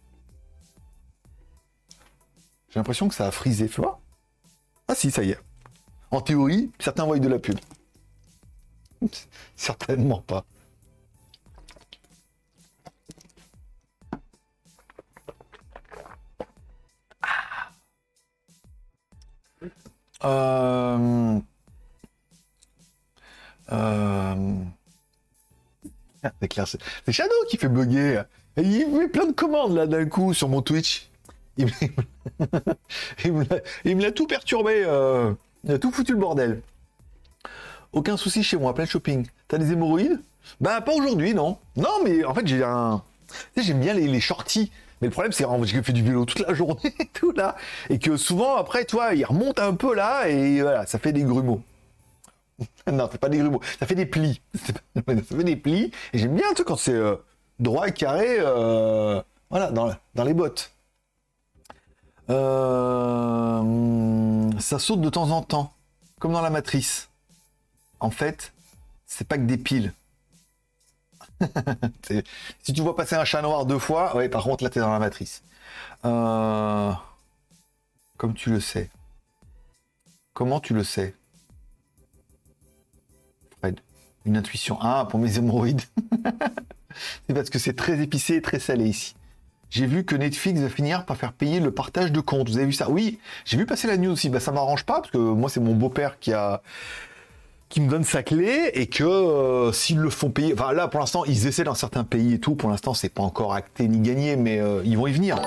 J'ai l'impression que ça a frisé, tu vois Ah si, ça y est. En théorie, certains voient de la pub. Certainement pas. Euh... Euh... C'est clair, c'est Shadow qui fait bugger. Il met plein de commandes là d'un coup sur mon Twitch. Il, me l'a tout perturbé. Euh... Il a tout foutu le bordel. Aucun souci chez moi, plein de shopping. T'as des hémorroïdes? Bah pas aujourd'hui, non. Non, mais en fait j'ai un. Tu sais, j'aime bien les, shorties. Mais le problème, c'est que j'ai fait du vélo toute la journée tout là. Et que souvent, après, toi, il remonte un peu là et voilà, ça fait des grumeaux. non, c'est pas des grumeaux, ça fait des plis. ça fait des plis. Et j'aime bien, quand c'est euh, droit et carré, euh, voilà, dans, dans, les bottes. Euh, ça saute de temps en temps, comme dans la matrice en fait, c'est pas que des piles. si tu vois passer un chat noir deux fois, ouais, par contre, là, t'es dans la matrice. Comme tu le sais. Comment tu le sais? Une intuition. Ah, pour mes hémorroïdes. c'est parce que c'est très épicé et très salé ici. J'ai vu que Netflix va finir par faire payer le partage de comptes. Vous avez vu ça? Oui, j'ai vu passer la news aussi. Bah, ça m'arrange pas parce que moi, c'est mon beau-père qui a qui me donne sa clé et que euh, s'ils le font payer, enfin là pour l'instant ils essaient dans certains pays et tout, pour l'instant c'est pas encore acté ni gagné, mais euh, ils vont y venir.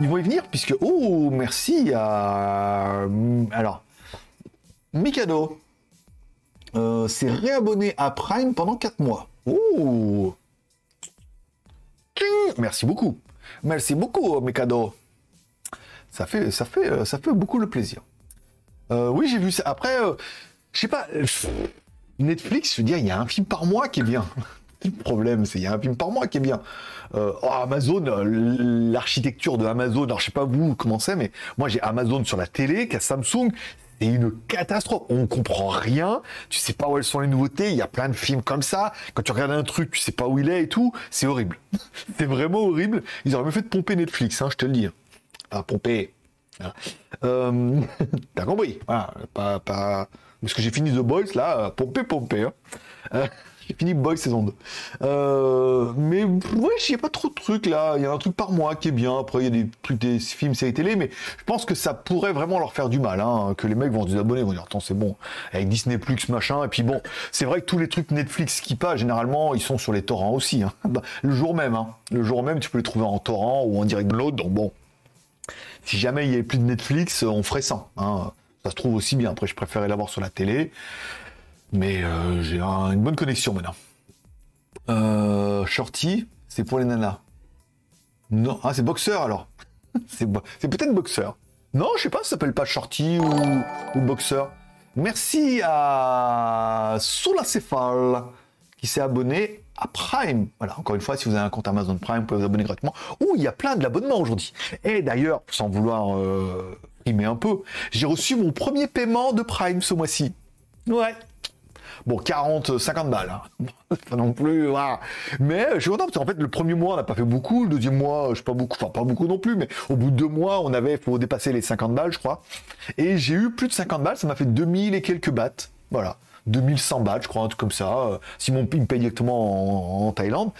Ils vont y venir puisque oh merci à alors Mikado euh, s'est réabonné à Prime pendant 4 mois. Oh merci beaucoup, merci beaucoup Mikado. Ça fait ça fait ça fait beaucoup le plaisir. oui j'ai vu ça. Après je sais pas. Euh, Netflix, je veux dire, il y a un film par mois qui est bien. le problème, c'est qu'il y a un film par mois qui est bien. Euh, oh, Amazon, euh, l'architecture de Amazon, alors je sais pas vous comment c'est, mais moi j'ai Amazon sur la télé, qu'à Samsung, c'est une catastrophe. On comprend rien. Tu sais pas où elles sont les nouveautés. Il y a plein de films comme ça. Quand tu regardes un truc, tu sais pas où il est et tout. C'est horrible. c'est vraiment horrible. Ils auraient mieux fait de pomper Netflix, hein, je te le dis. Pas pomper. Euh, T'as compris. Voilà. Pas, pas, parce que j'ai fini The Boys, là, pompé, pompé. Hein. Euh, j'ai fini Boys saison 2. Euh, mais ouais, il n'y a pas trop de trucs là. Il y a un truc par mois qui est bien. Après, il y a des trucs, des films, séries télé. Mais je pense que ça pourrait vraiment leur faire du mal. Hein, que les mecs vont se désabonner, vont dire Attends, c'est bon. Avec Disney Plus, machin. Et puis bon, c'est vrai que tous les trucs Netflix qui passent, généralement, ils sont sur les torrents aussi. Hein. Bah, le jour même. Hein. Le jour même, tu peux les trouver en torrent ou en direct download. Donc bon. Si jamais il n'y avait plus de Netflix, on ferait ça. Hein. Ça se trouve aussi bien. Après, je préférais l'avoir sur la télé. Mais euh, j'ai une bonne connexion maintenant. Euh, shorty, c'est pour les nanas. Non, ah, c'est boxeur alors. c'est peut-être boxeur. Non, je sais pas, ça s'appelle pas shorty ou, ou boxeur. Merci à Soulacéphale qui s'est abonné à Prime. Voilà, encore une fois, si vous avez un compte Amazon Prime, vous pouvez vous abonner gratuitement. Ouh, il y a plein de l'abonnement aujourd'hui. Et d'ailleurs, sans vouloir euh, un peu, j'ai reçu mon premier paiement de Prime ce mois-ci. Ouais. Bon, 40, 50 balles. Hein. Pas non plus. Mais je suis content parce qu'en fait, le premier mois, on n'a pas fait beaucoup. Le deuxième mois, je sais pas beaucoup, enfin pas beaucoup non plus, mais au bout de deux mois, on avait, faut dépasser les 50 balles, je crois. Et j'ai eu plus de 50 balles, ça m'a fait 2000 et quelques bahts. Voilà. 2100 bahts, je crois, un truc comme ça. Euh, si mon me paye directement en, Thaïlande.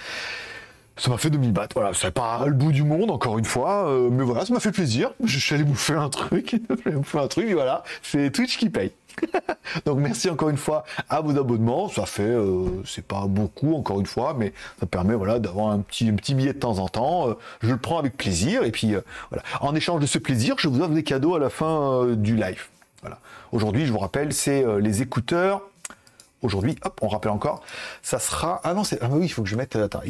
Ça m'a fait 2000 bahts, voilà, c'est pas le bout du monde, encore une fois, euh, mais voilà, ça m'a fait plaisir. Je suis allé bouffer un truc, bouffer un truc, et voilà, c'est Twitch qui paye. Donc merci encore une fois à vos abonnements, ça fait, euh, c'est pas beaucoup encore une fois, mais ça permet voilà d'avoir un petit, un petit billet de temps en temps. je le prends avec plaisir et puis voilà. En échange de ce plaisir, je vous offre des cadeaux à la fin du live. Voilà. Aujourd'hui, je vous rappelle, c'est les écouteurs aujourd'hui. Hop, on rappelle encore. Ça sera. Ah non, c'est. Ah oui, il faut que je mette. Attends,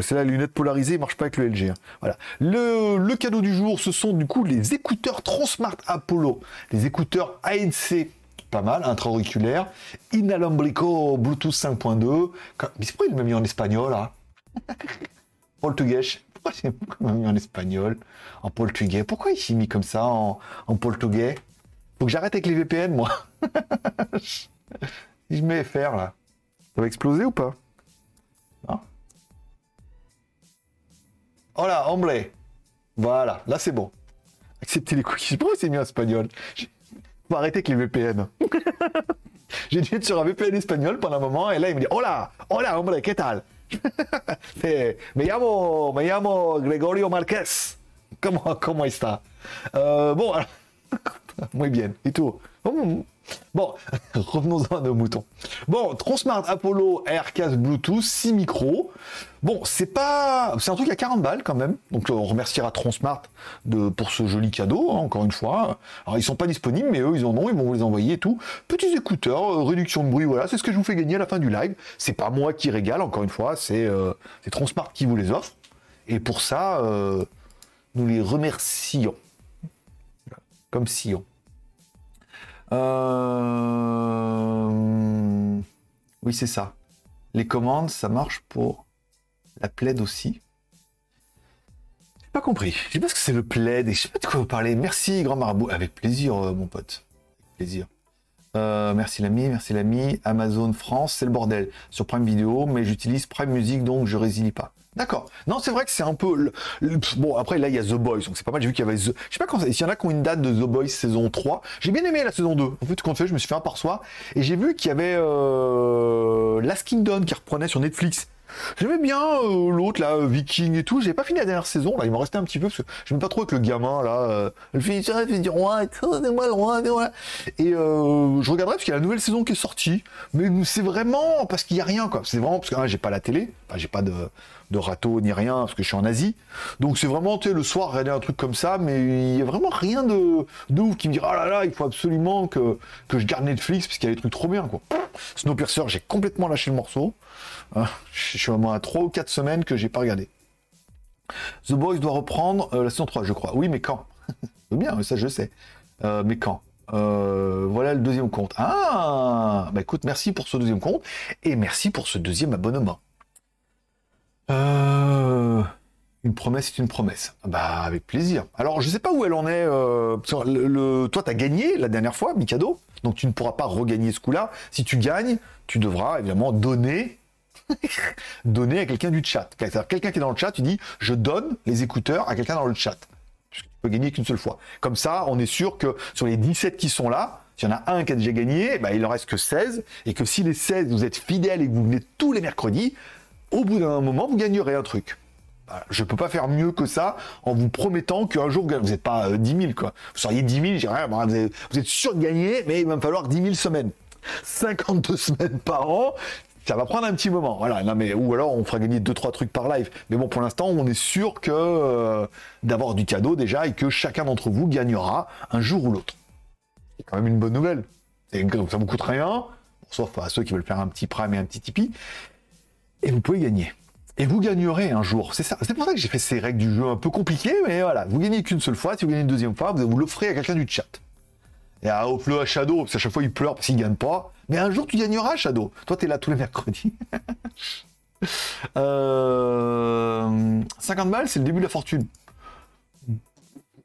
c'est la lunette polarisée, il marche pas avec le LG. Hein. Voilà. Le, cadeau du jour, ce sont du coup les écouteurs Transmart Apollo, les écouteurs ANC pas mal, intra-auriculaire, inalambrico Bluetooth 5.2. Mais pourquoi il m'a mis en espagnol là Portugais. Pourquoi il m'a mis en espagnol En portugais Pourquoi il s'est mis comme ça en, en portugais Faut que j'arrête avec les VPN moi. je mets FR là, ça va exploser ou pas? Non Oh là. Voilà, là c'est bon. Accepter les cookies. Pourquoi c'est mis en espagnol Faut arrêter avec les VPN. J'ai dû être sur un VPN espagnol pendant un moment et là il me dit Hola, hola, hombre, ¿qué tal? Me llamo, me llamo Gregorio Marquez. Comment, comment está euh, Bon, alors, muy bien. Et tout. Bon, revenons-en à nos moutons. Bon, Transmart Apollo AirCast Bluetooth, 6 micros. Bon, c'est pas, c'est un truc à 40 balles quand même. Donc on remerciera Transmart de, pour ce joli cadeau, hein, encore une fois. Alors ils sont pas disponibles, mais eux ils en ont, ils vont vous les envoyer et tout. Petits écouteurs, euh, réduction de bruit, voilà, c'est ce que je vous fais gagner à la fin du live. C'est pas moi qui régale, encore une fois, c'est euh, Transmart qui vous les offre. Et pour ça, euh, nous les remercions. Comme Sion. Euh... Oui, c'est ça. Les commandes, ça marche pour la plaide aussi. J'ai pas compris. Je sais pas ce que c'est le plaid et je sais pas de quoi vous parlez. Merci, grand marabout. Avec plaisir, euh, mon pote. Avec plaisir. Euh, merci l'ami, merci l'ami. Amazon France, c'est le bordel sur Prime Video, mais j'utilise Prime Music donc je résilie pas. D'accord. Non, c'est vrai que c'est un peu. bon, après, là, il y a The Boys, donc c'est pas mal. J'ai vu qu'il y avait The. Je sais pas quand. S'il y en a qui ont une date de The Boys saison 3. J'ai bien aimé la saison 2. En fait, quand fait, je me suis fait un par soir. Et j'ai vu qu'il y avait euh... Last Kingdom qui reprenait sur Netflix. J'aimais bien euh, l'autre là, Viking et tout. J'ai pas fini la dernière saison. Là, il m'en restait un petit peu parce que j'aime pas trop avec le gamin là. Euh, le ça, il dit roi, c'est moi le roi, Et euh, je regarderai parce qu'il y a la nouvelle saison qui est sortie. Mais c'est vraiment parce qu'il y a rien quoi. C'est vraiment parce que ah, j'ai pas la télé, j'ai pas de de râteau ni rien parce que je suis en Asie. Donc c'est vraiment tu sais, le soir regarder un truc comme ça, mais il y a vraiment rien de, ouf qui me dit ah là là il faut absolument que que je garde Netflix parce qu'il y a des trucs trop bien quoi. Snowpiercer j'ai complètement lâché le morceau. Hein, je suis vraiment à 3 ou 4 semaines que j'ai pas regardé. The Boys doit reprendre euh, la saison 3 je crois. Oui mais quand? Bien ça je sais. Euh, mais quand? Euh, voilà le deuxième compte. Ah, bah écoute, merci pour ce deuxième compte et merci pour ce deuxième abonnement. Une promesse est une promesse. Bah avec plaisir. Alors je sais pas où elle en est. Euh, le, toi t'as gagné la dernière fois, Mikado, donc tu ne pourras pas regagner ce coup-là. Si tu gagnes, tu devras évidemment donner. donner à quelqu'un du chat. Quelqu'un qui est dans le chat, tu dis je donne les écouteurs à quelqu'un dans le chat. Tu peux gagner qu'une seule fois. Comme ça, on est sûr que sur les 17 qui sont là, s'il y en a un qui a déjà gagné, bah, il en reste que 16. Et que si les 16, vous êtes fidèles et que vous venez tous les mercredis, au bout d'un moment, vous gagnerez un truc. Je ne peux pas faire mieux que ça en vous promettant qu'un jour, vous n'êtes pas 10 euh, 000, quoi. Vous seriez 10 000, je dirais, vous, êtes, sûr de gagner, mais il va me falloir 10 000 semaines. 52 semaines par an, ça va prendre un petit moment. Voilà, non mais ou alors on fera gagner deux trois trucs par live. Mais bon, pour l'instant, on est sûr que euh, d'avoir du cadeau déjà et que chacun d'entre vous gagnera un jour ou l'autre. C'est quand même une bonne nouvelle. Ça vous coûte rien, sauf à ceux qui veulent faire un petit prime et un petit tipi et vous pouvez gagner. Et vous gagnerez un jour. C'est ça. C'est pour ça que j'ai fait ces règles du jeu un peu compliquées, mais voilà. Vous gagnez qu'une seule fois. Si vous gagnez une deuxième fois, vous l'offrez à quelqu'un du chat. Et à Oplo à Shadow, parce qu'à chaque fois il pleure parce qu'il gagne pas. Mais un jour tu gagneras Shadow. Toi t'es là tous les mercredis. 50 euh, balles, c'est le début de la fortune.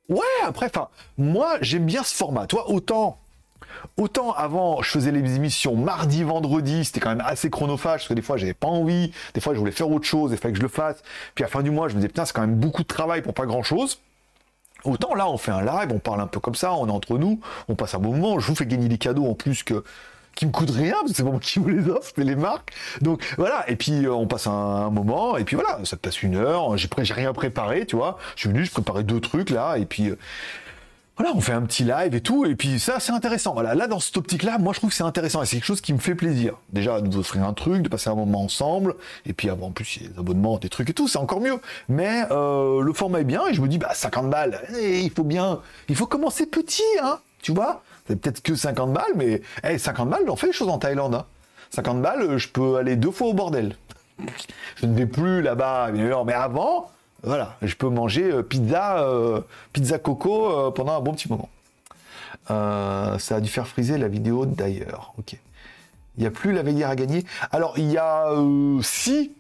Ouais, après, enfin, moi j'aime bien ce format. Toi, autant Autant avant, je faisais les émissions mardi, vendredi, c'était quand même assez chronophage, parce que des fois, j'avais pas envie, des fois, je voulais faire autre chose, il fallait que je le fasse. Puis à la fin du mois, je me disais, putain, c'est quand même beaucoup de travail pour pas grand chose. Autant là, on fait un live, on parle un peu comme ça, on est entre nous, on passe un bon moment, je vous fais gagner des cadeaux en plus que qui me coûtent rien, parce que c'est pas moi qui vous les offre, les marques. Donc voilà, et puis euh, on passe un, moment, et puis voilà, ça te passe une heure, j'ai rien préparé, tu vois. Je suis venu, je préparais deux trucs là, et puis euh, voilà, on fait un petit live et tout, et puis ça, c'est intéressant. Voilà, là, dans cette optique-là, moi, je trouve que c'est intéressant, et c'est quelque chose qui me fait plaisir. Déjà, de vous offrir un truc, de passer un moment ensemble, et puis en plus, il des abonnements, des trucs et tout, c'est encore mieux. Mais euh, le format est bien, et je me dis, bah, 50 balles, eh, il faut bien, il faut commencer petit, hein, tu vois C'est peut-être que 50 balles, mais 50 balles, on fait les choses en Thaïlande, hein. 50 balles, je peux aller deux fois au bordel. Je ne vais plus là-bas, mais avant, voilà, je peux manger euh, pizza, euh, pizza coco euh, pendant un bon petit moment. ça a dû faire friser la vidéo d'ailleurs. Ok. Il n'y a plus la veillère à gagner. Alors, il y a si.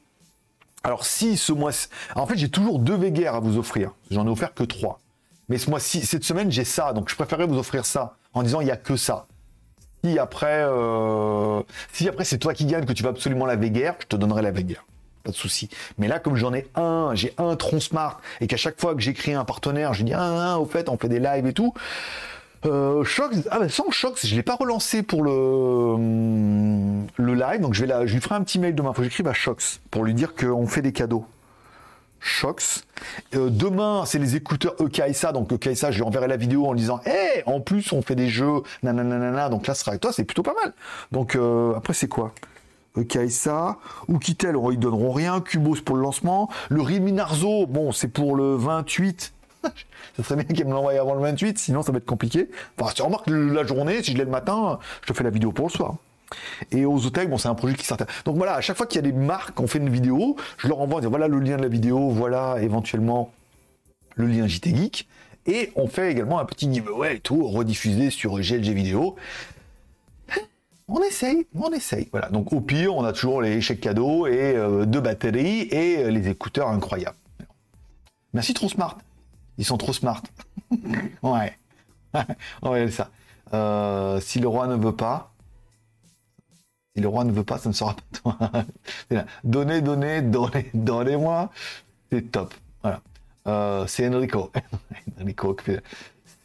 Alors, si ce mois-ci. En fait, j'ai toujours deux véguères à vous offrir. J'en ai offert que trois. Mais ce mois-ci, cette semaine, j'ai ça. Donc, je préférerais vous offrir ça en disant il n'y a que ça. Si après, si après c'est toi qui gagne, que tu vas absolument la véguère, je te donnerai la véguère pas de souci. Mais là, comme j'en ai un, j'ai un tronc smart, et qu'à chaque fois que j'écris un partenaire, je dis, ah, au fait, on fait des lives et tout. Euh, Shox, ah ben sans Shox, je l'ai pas relancé pour le hum, le live, donc je vais là, je lui ferai un petit mail demain. Faut que j'écrive à Shox pour lui dire qu'on fait des cadeaux. Shox. Euh, demain, c'est les écouteurs EKSA, donc EKSA, je lui enverrai la vidéo en disant, hé, en plus, on fait des jeux, nanana, donc là, ce sera avec toi, c'est plutôt pas mal. Donc euh, après, c'est quoi? Kaisa, ou Kittel, ils donneront rien, Cubos pour le lancement, le Redmi Narzo, bon, c'est pour le 28. ça serait bien qu'il me l'envoie avant le 28, sinon ça va être compliqué. Enfin, tu remarques la journée, si je l'ai le matin, je te fais la vidéo pour le soir. Et aux hôtels, bon, c'est un projet qui sort. Donc voilà, à chaque fois qu'il y a des marques, on fait une vidéo, je leur envoie, voilà le lien de la vidéo, voilà éventuellement le lien JT Geek. Et on fait également un petit giveaway et tout, rediffusé sur GLG Vidéo on essaye, on essaye. Voilà. Donc au pire, on a toujours les chèques cadeaux et euh, deux batteries et euh, les écouteurs incroyables. Merci trop smart. Ils sont trop smart. ouais. va ça. Euh, si le roi ne veut pas, si le roi ne veut pas, ça ne sera pas toi. donnez, donnez, donnez, donnez-moi. C'est top. Voilà. c'est Enrico. Enrico.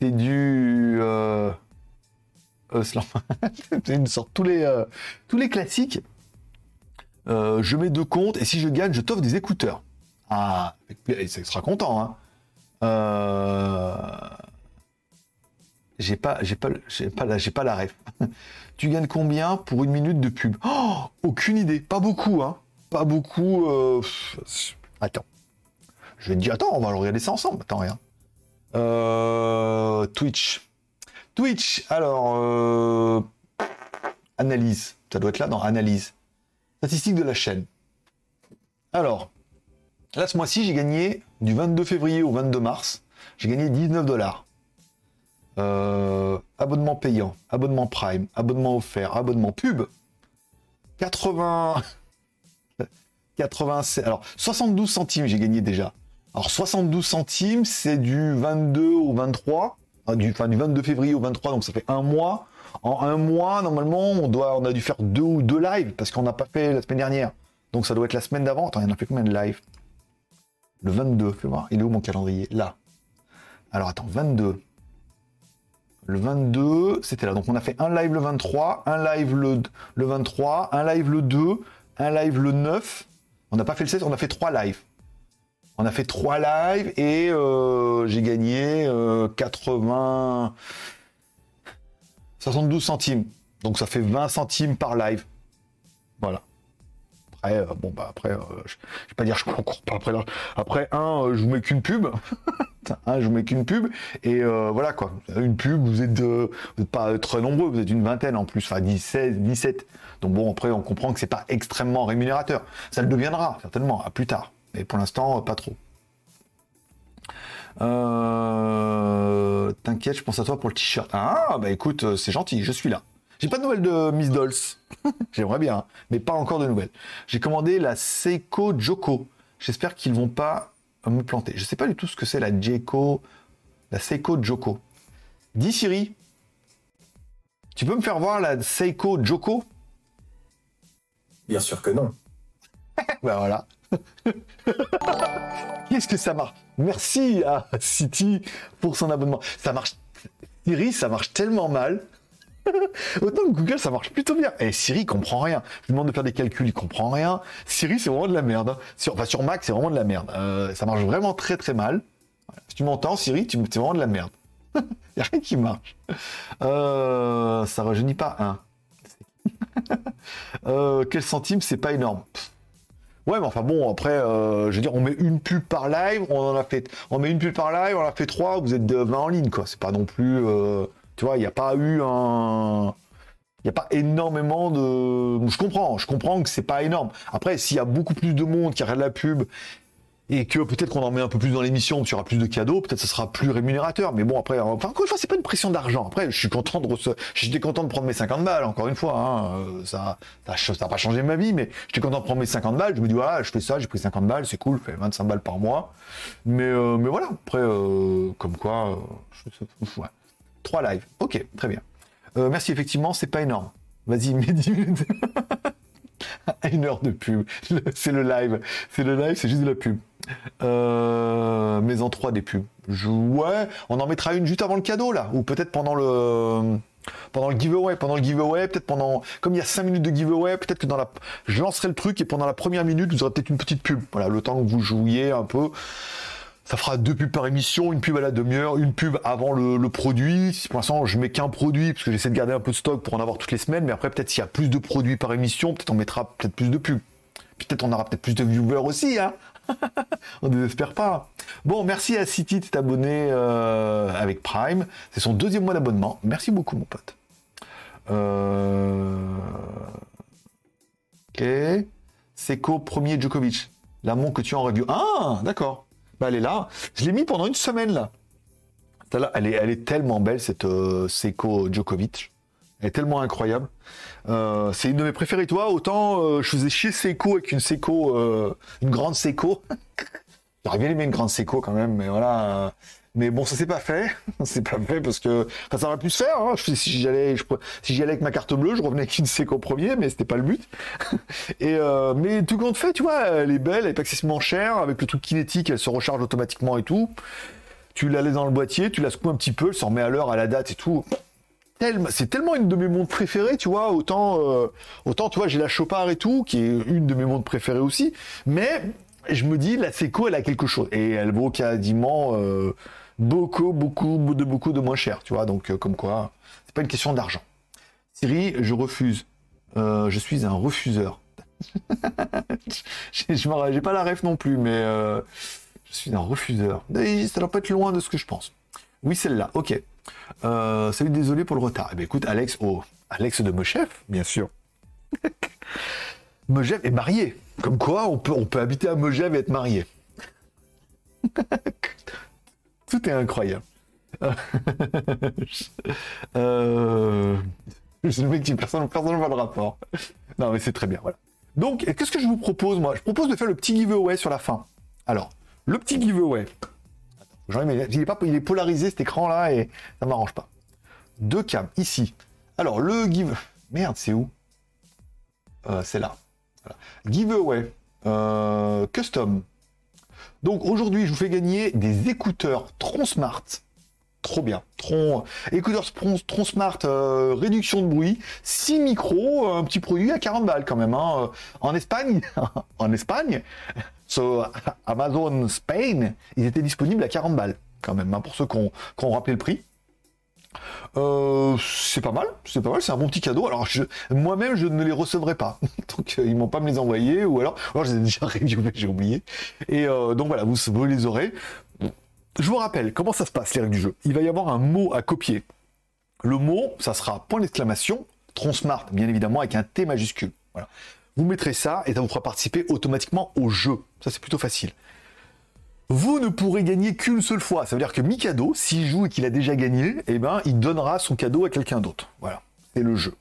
C'est du. c'est une sorte tous les euh, tous les classiques. Euh, je mets deux comptes et si je gagne, je t'offre des écouteurs. Ah, il sera content. Hein. J'ai pas, j'ai pas, j'ai pas, la, j'ai pas la ref. tu gagnes combien pour une minute de pub? Oh, Aucune idée. Pas beaucoup, hein. Pas beaucoup. Attends. Je vais te dire, attends, on va le regarder ça ensemble. Attends, rien. Twitch. Twitch, alors, euh, analyse, ça doit être là dans analyse. Statistiques de la chaîne. Alors, là ce mois-ci, j'ai gagné du 22 février au 22 mars, j'ai gagné 19 dollars. Euh, abonnement payant, abonnement prime, abonnement offert, abonnement pub. 80. 87. Alors, 72 centimes, j'ai gagné déjà. Alors, 72 centimes, c'est du 22 au 23 du, enfin, du 22 février au 23, donc ça fait un mois. En un mois, normalement, on, doit, on a dû faire deux ou deux lives parce qu'on n'a pas fait la semaine dernière. Donc ça doit être la semaine d'avant. Attends, il y en a fait combien de lives? Le 22, fais voir. Il est où mon calendrier? Là. Alors attends, 22. Le 22, c'était là. Donc on a fait un live le 23, un live le, le 23, un live le 2, un live le 9. On n'a pas fait le 16, on a fait trois lives. On a fait trois lives et euh, j'ai gagné 80 euh, 72 centimes. Donc ça fait 20 centimes par live. Voilà. Après, euh, bon bah après, je, vais pas dire je concours pas après. Après un, je vous mets qu'une pub. un, je vous mets qu'une pub et voilà quoi. Une pub, vous êtes, vous pas très nombreux, vous êtes une vingtaine en plus, enfin 17, 17. Donc bon après on comprend que c'est pas extrêmement rémunérateur. Ça le deviendra certainement à plus tard. Mais pour l'instant, pas trop. Euh, t'inquiète, je pense à toi pour le t-shirt. Ah, bah écoute, euh, c'est gentil, je suis là. J'ai pas de nouvelles de Miss Dolls. J'aimerais bien, hein, mais pas encore de nouvelles. J'ai commandé la Seiko Joko. J'espère qu'ils vont pas me planter. Je sais pas du tout ce que c'est la Jeko, la Seiko Joko. Dis Siri, tu peux me faire voir la Seiko Joko? Bien sûr que non. ben voilà. Qu'est-ce que ça marche? Merci à City pour son abonnement. Ça marche. Siri, ça marche tellement mal. Autant que Google, ça marche plutôt bien. Et Siri, il comprend rien. Je lui demande de faire des calculs, il comprend rien. Siri, c'est vraiment de la merde. Sur, enfin, sur Mac, c'est vraiment de la merde. Euh, ça marche vraiment très très mal. Si tu m'entends, Siri, tu, c'est vraiment de la merde. Il n'y a rien qui marche. Euh, ça rajeunit pas un. euh, quel centime, c'est pas énorme. Ouais, mais enfin bon, après, euh, je veux dire, on met une pub par live, on en a fait, on met une pub par live, on a fait trois, vous êtes de 20 en ligne, quoi. C'est pas non plus, euh, tu vois, il n'y a pas eu un, Il n'y a pas énormément de. Je comprends, je comprends que c'est pas énorme. Après, s'il y a beaucoup plus de monde qui regarde la pub et que peut-être qu'on en met un peu plus dans l'émission, qu'il y aura plus de cadeaux, peut-être ça sera plus rémunérateur. Mais bon, après, enfin, encore une fois, c'est pas une pression d'argent. Après, je suis content de recevoir, j'étais content de prendre mes 50 balles, encore une fois, hein. Euh, ça, ça, pas changé ma vie, mais j'étais content de prendre mes 50 balles. Je me dis, voilà, je fais ça, j'ai pris 50 balles, c'est cool, je fais 25 balles par mois. Mais, euh, mais voilà, après, euh, comme quoi. Trois lives. Ok, très bien. merci, effectivement, c'est pas énorme. Vas-y, mets 10 minutes. une heure de pub. C'est le live. C'est le live, c'est juste de la pub. Euh, mais en trois des pubs. ouais, on en mettra une juste avant le cadeau là, ou peut-être pendant le pendant le giveaway, pendant le giveaway, peut-être pendant comme il y a 5 minutes de giveaway, peut-être que dans la je lancerai le truc et pendant la première minute, vous aurez peut-être une petite pub. Voilà, le temps que vous jouiez un peu. Ça fera deux pubs par émission, une pub à la demi-heure, une pub avant le, produit. Pour l'instant, je mets qu'un produit parce que j'essaie de garder un peu de stock pour en avoir toutes les semaines. Mais après, peut-être s'il y a plus de produits par émission, peut-être on mettra peut-être plus de pubs. Peut-être on aura peut-être plus de viewers aussi, hein on ne désespère pas. Bon, merci à City de t'abonner euh, avec Prime. C'est son deuxième mois d'abonnement. Merci beaucoup, mon pote. Euh... Ok. Seco premier Djokovic. L'amour que tu as en review. Ah, d'accord. Bah, elle est là. Je l'ai mis pendant une semaine, là. Elle est, elle est tellement belle, cette euh, Seco Djokovic. Elle est tellement incroyable. Euh, c'est une de mes préférées. Toi, autant euh, je faisais chier Seiko avec une Seiko, euh, une grande Seiko. J'aurais bien aimé une grande Seiko quand même, mais voilà. Mais bon, ça s'est pas fait. c'est pas fait parce que ça aurait pu se faire. Hein. Si j'allais, si j'y allais avec ma carte bleue, je revenais avec une Seiko premier, mais c'était pas le but. Et mais tout compte fait, tu vois, elle est belle, elle est excessivement chère, avec le truc kinétique, elle se recharge automatiquement et tout. Tu la laisses dans le boîtier, tu la secoues un petit peu, elle s'en remet à l'heure, à la date et tout c'est tellement une de mes montres préférées, tu vois, autant, euh, autant tu vois, j'ai la Chopard et tout, qui est une de mes montres préférées aussi, mais je me dis, la Seiko, elle a quelque chose, et elle vaut euh, beaucoup, beaucoup, de beaucoup de moins cher, tu vois, donc euh, comme quoi, c'est pas une question d'argent. Siri, je refuse. je suis un refuseur. je j'ai pas la ref non plus, mais je suis un refuseur. Ça doit pas être loin de ce que je pense. Oui, celle-là, ok. Euh, salut, désolé pour le retard. Eh bien, écoute, Alex, oh, Alex de Mochef, bien sûr. Megève est marié. Comme quoi, on peut, habiter à Megève et être marié. Tout est incroyable. euh... Je le mec qui personne, personne ne voit le rapport. Non, mais c'est très bien, voilà. Donc, qu'est-ce que je vous propose, moi? Je propose de faire le petit giveaway sur la fin. Alors, le petit giveaway, il est, pas, il est polarisé cet écran là et ça m'arrange pas. Deux cams ici. Alors le give. Merde, c'est où? Euh, C'est là. Giveaway. Euh, custom. Donc aujourd'hui, je vous fais gagner des écouteurs Tron Smart. Trop bien. Tron, écouteurs Tron, Smart, euh, réduction de bruit, 6 micros, un petit produit à 40 balles quand même. Hein. En Espagne, en Espagne, sur Amazon Spain, ils étaient disponibles à 40 balles quand même, hein, pour ceux qui ont, rappelé le prix. Euh, c'est pas mal, c'est pas mal, c'est un bon petit cadeau. Alors moi-même, je ne les recevrai pas, donc euh, ils m'ont pas me les envoyer, ou alors, alors je les ai déjà reviewés, j'ai oublié. Et euh, donc voilà, vous, vous les aurez. Je vous rappelle comment ça se passe les règles du jeu. Il va y avoir un mot à copier. Le mot, ça sera point d'exclamation, Tronsmart, bien évidemment, avec un T majuscule. Voilà. Vous mettrez ça et ça vous fera participer automatiquement au jeu. Ça, c'est plutôt facile. Vous ne pourrez gagner qu'une seule fois. Ça veut dire que Mikado, s'il joue et qu'il a déjà gagné, eh ben, il donnera son cadeau à quelqu'un d'autre. Voilà. C'est le jeu.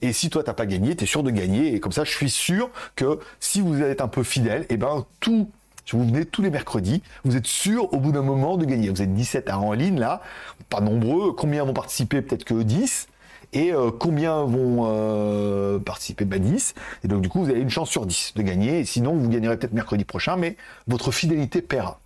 Et si toi, t'as pas gagné, tu es sûr de gagner. Et comme ça, je suis sûr que si vous êtes un peu fidèle, eh ben, tout, si vous venez tous les mercredis, vous êtes sûr au bout d'un moment de gagner. Vous êtes 17 à en ligne là, pas nombreux. Combien vont participer? Peut-être que 10 et euh, combien vont euh, participer bah, 10. Et donc du coup, vous avez une chance sur 10 de gagner. Et sinon, vous gagnerez peut-être mercredi prochain, mais votre fidélité paiera.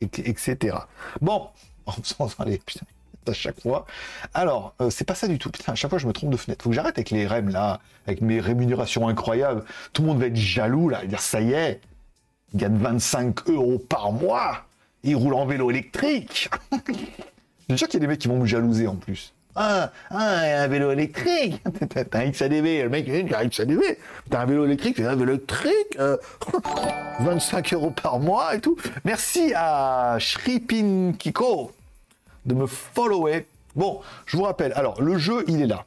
etc. Bon, on aller, putain, à chaque fois. Alors, euh, c'est pas ça du tout. Putain, à chaque fois, je me trompe de fenêtre. Faut que j'arrête avec les REM, là, avec mes rémunérations incroyables. Tout le monde va être jaloux, là, et dire, ça y est, il gagne 25 euros par mois. Il roule en vélo électrique. Je sûr qu'il y a des mecs qui vont me jalouser en plus. Ah, ah, un vélo électrique. T'as un XADV. Le mec, il a un XADV. T'as un vélo électrique, t'as un vélo électrique. 25 euh, euros par mois et tout. Merci à Shripin Kiko de me follower. Bon, je vous rappelle. Alors, le jeu, il est là.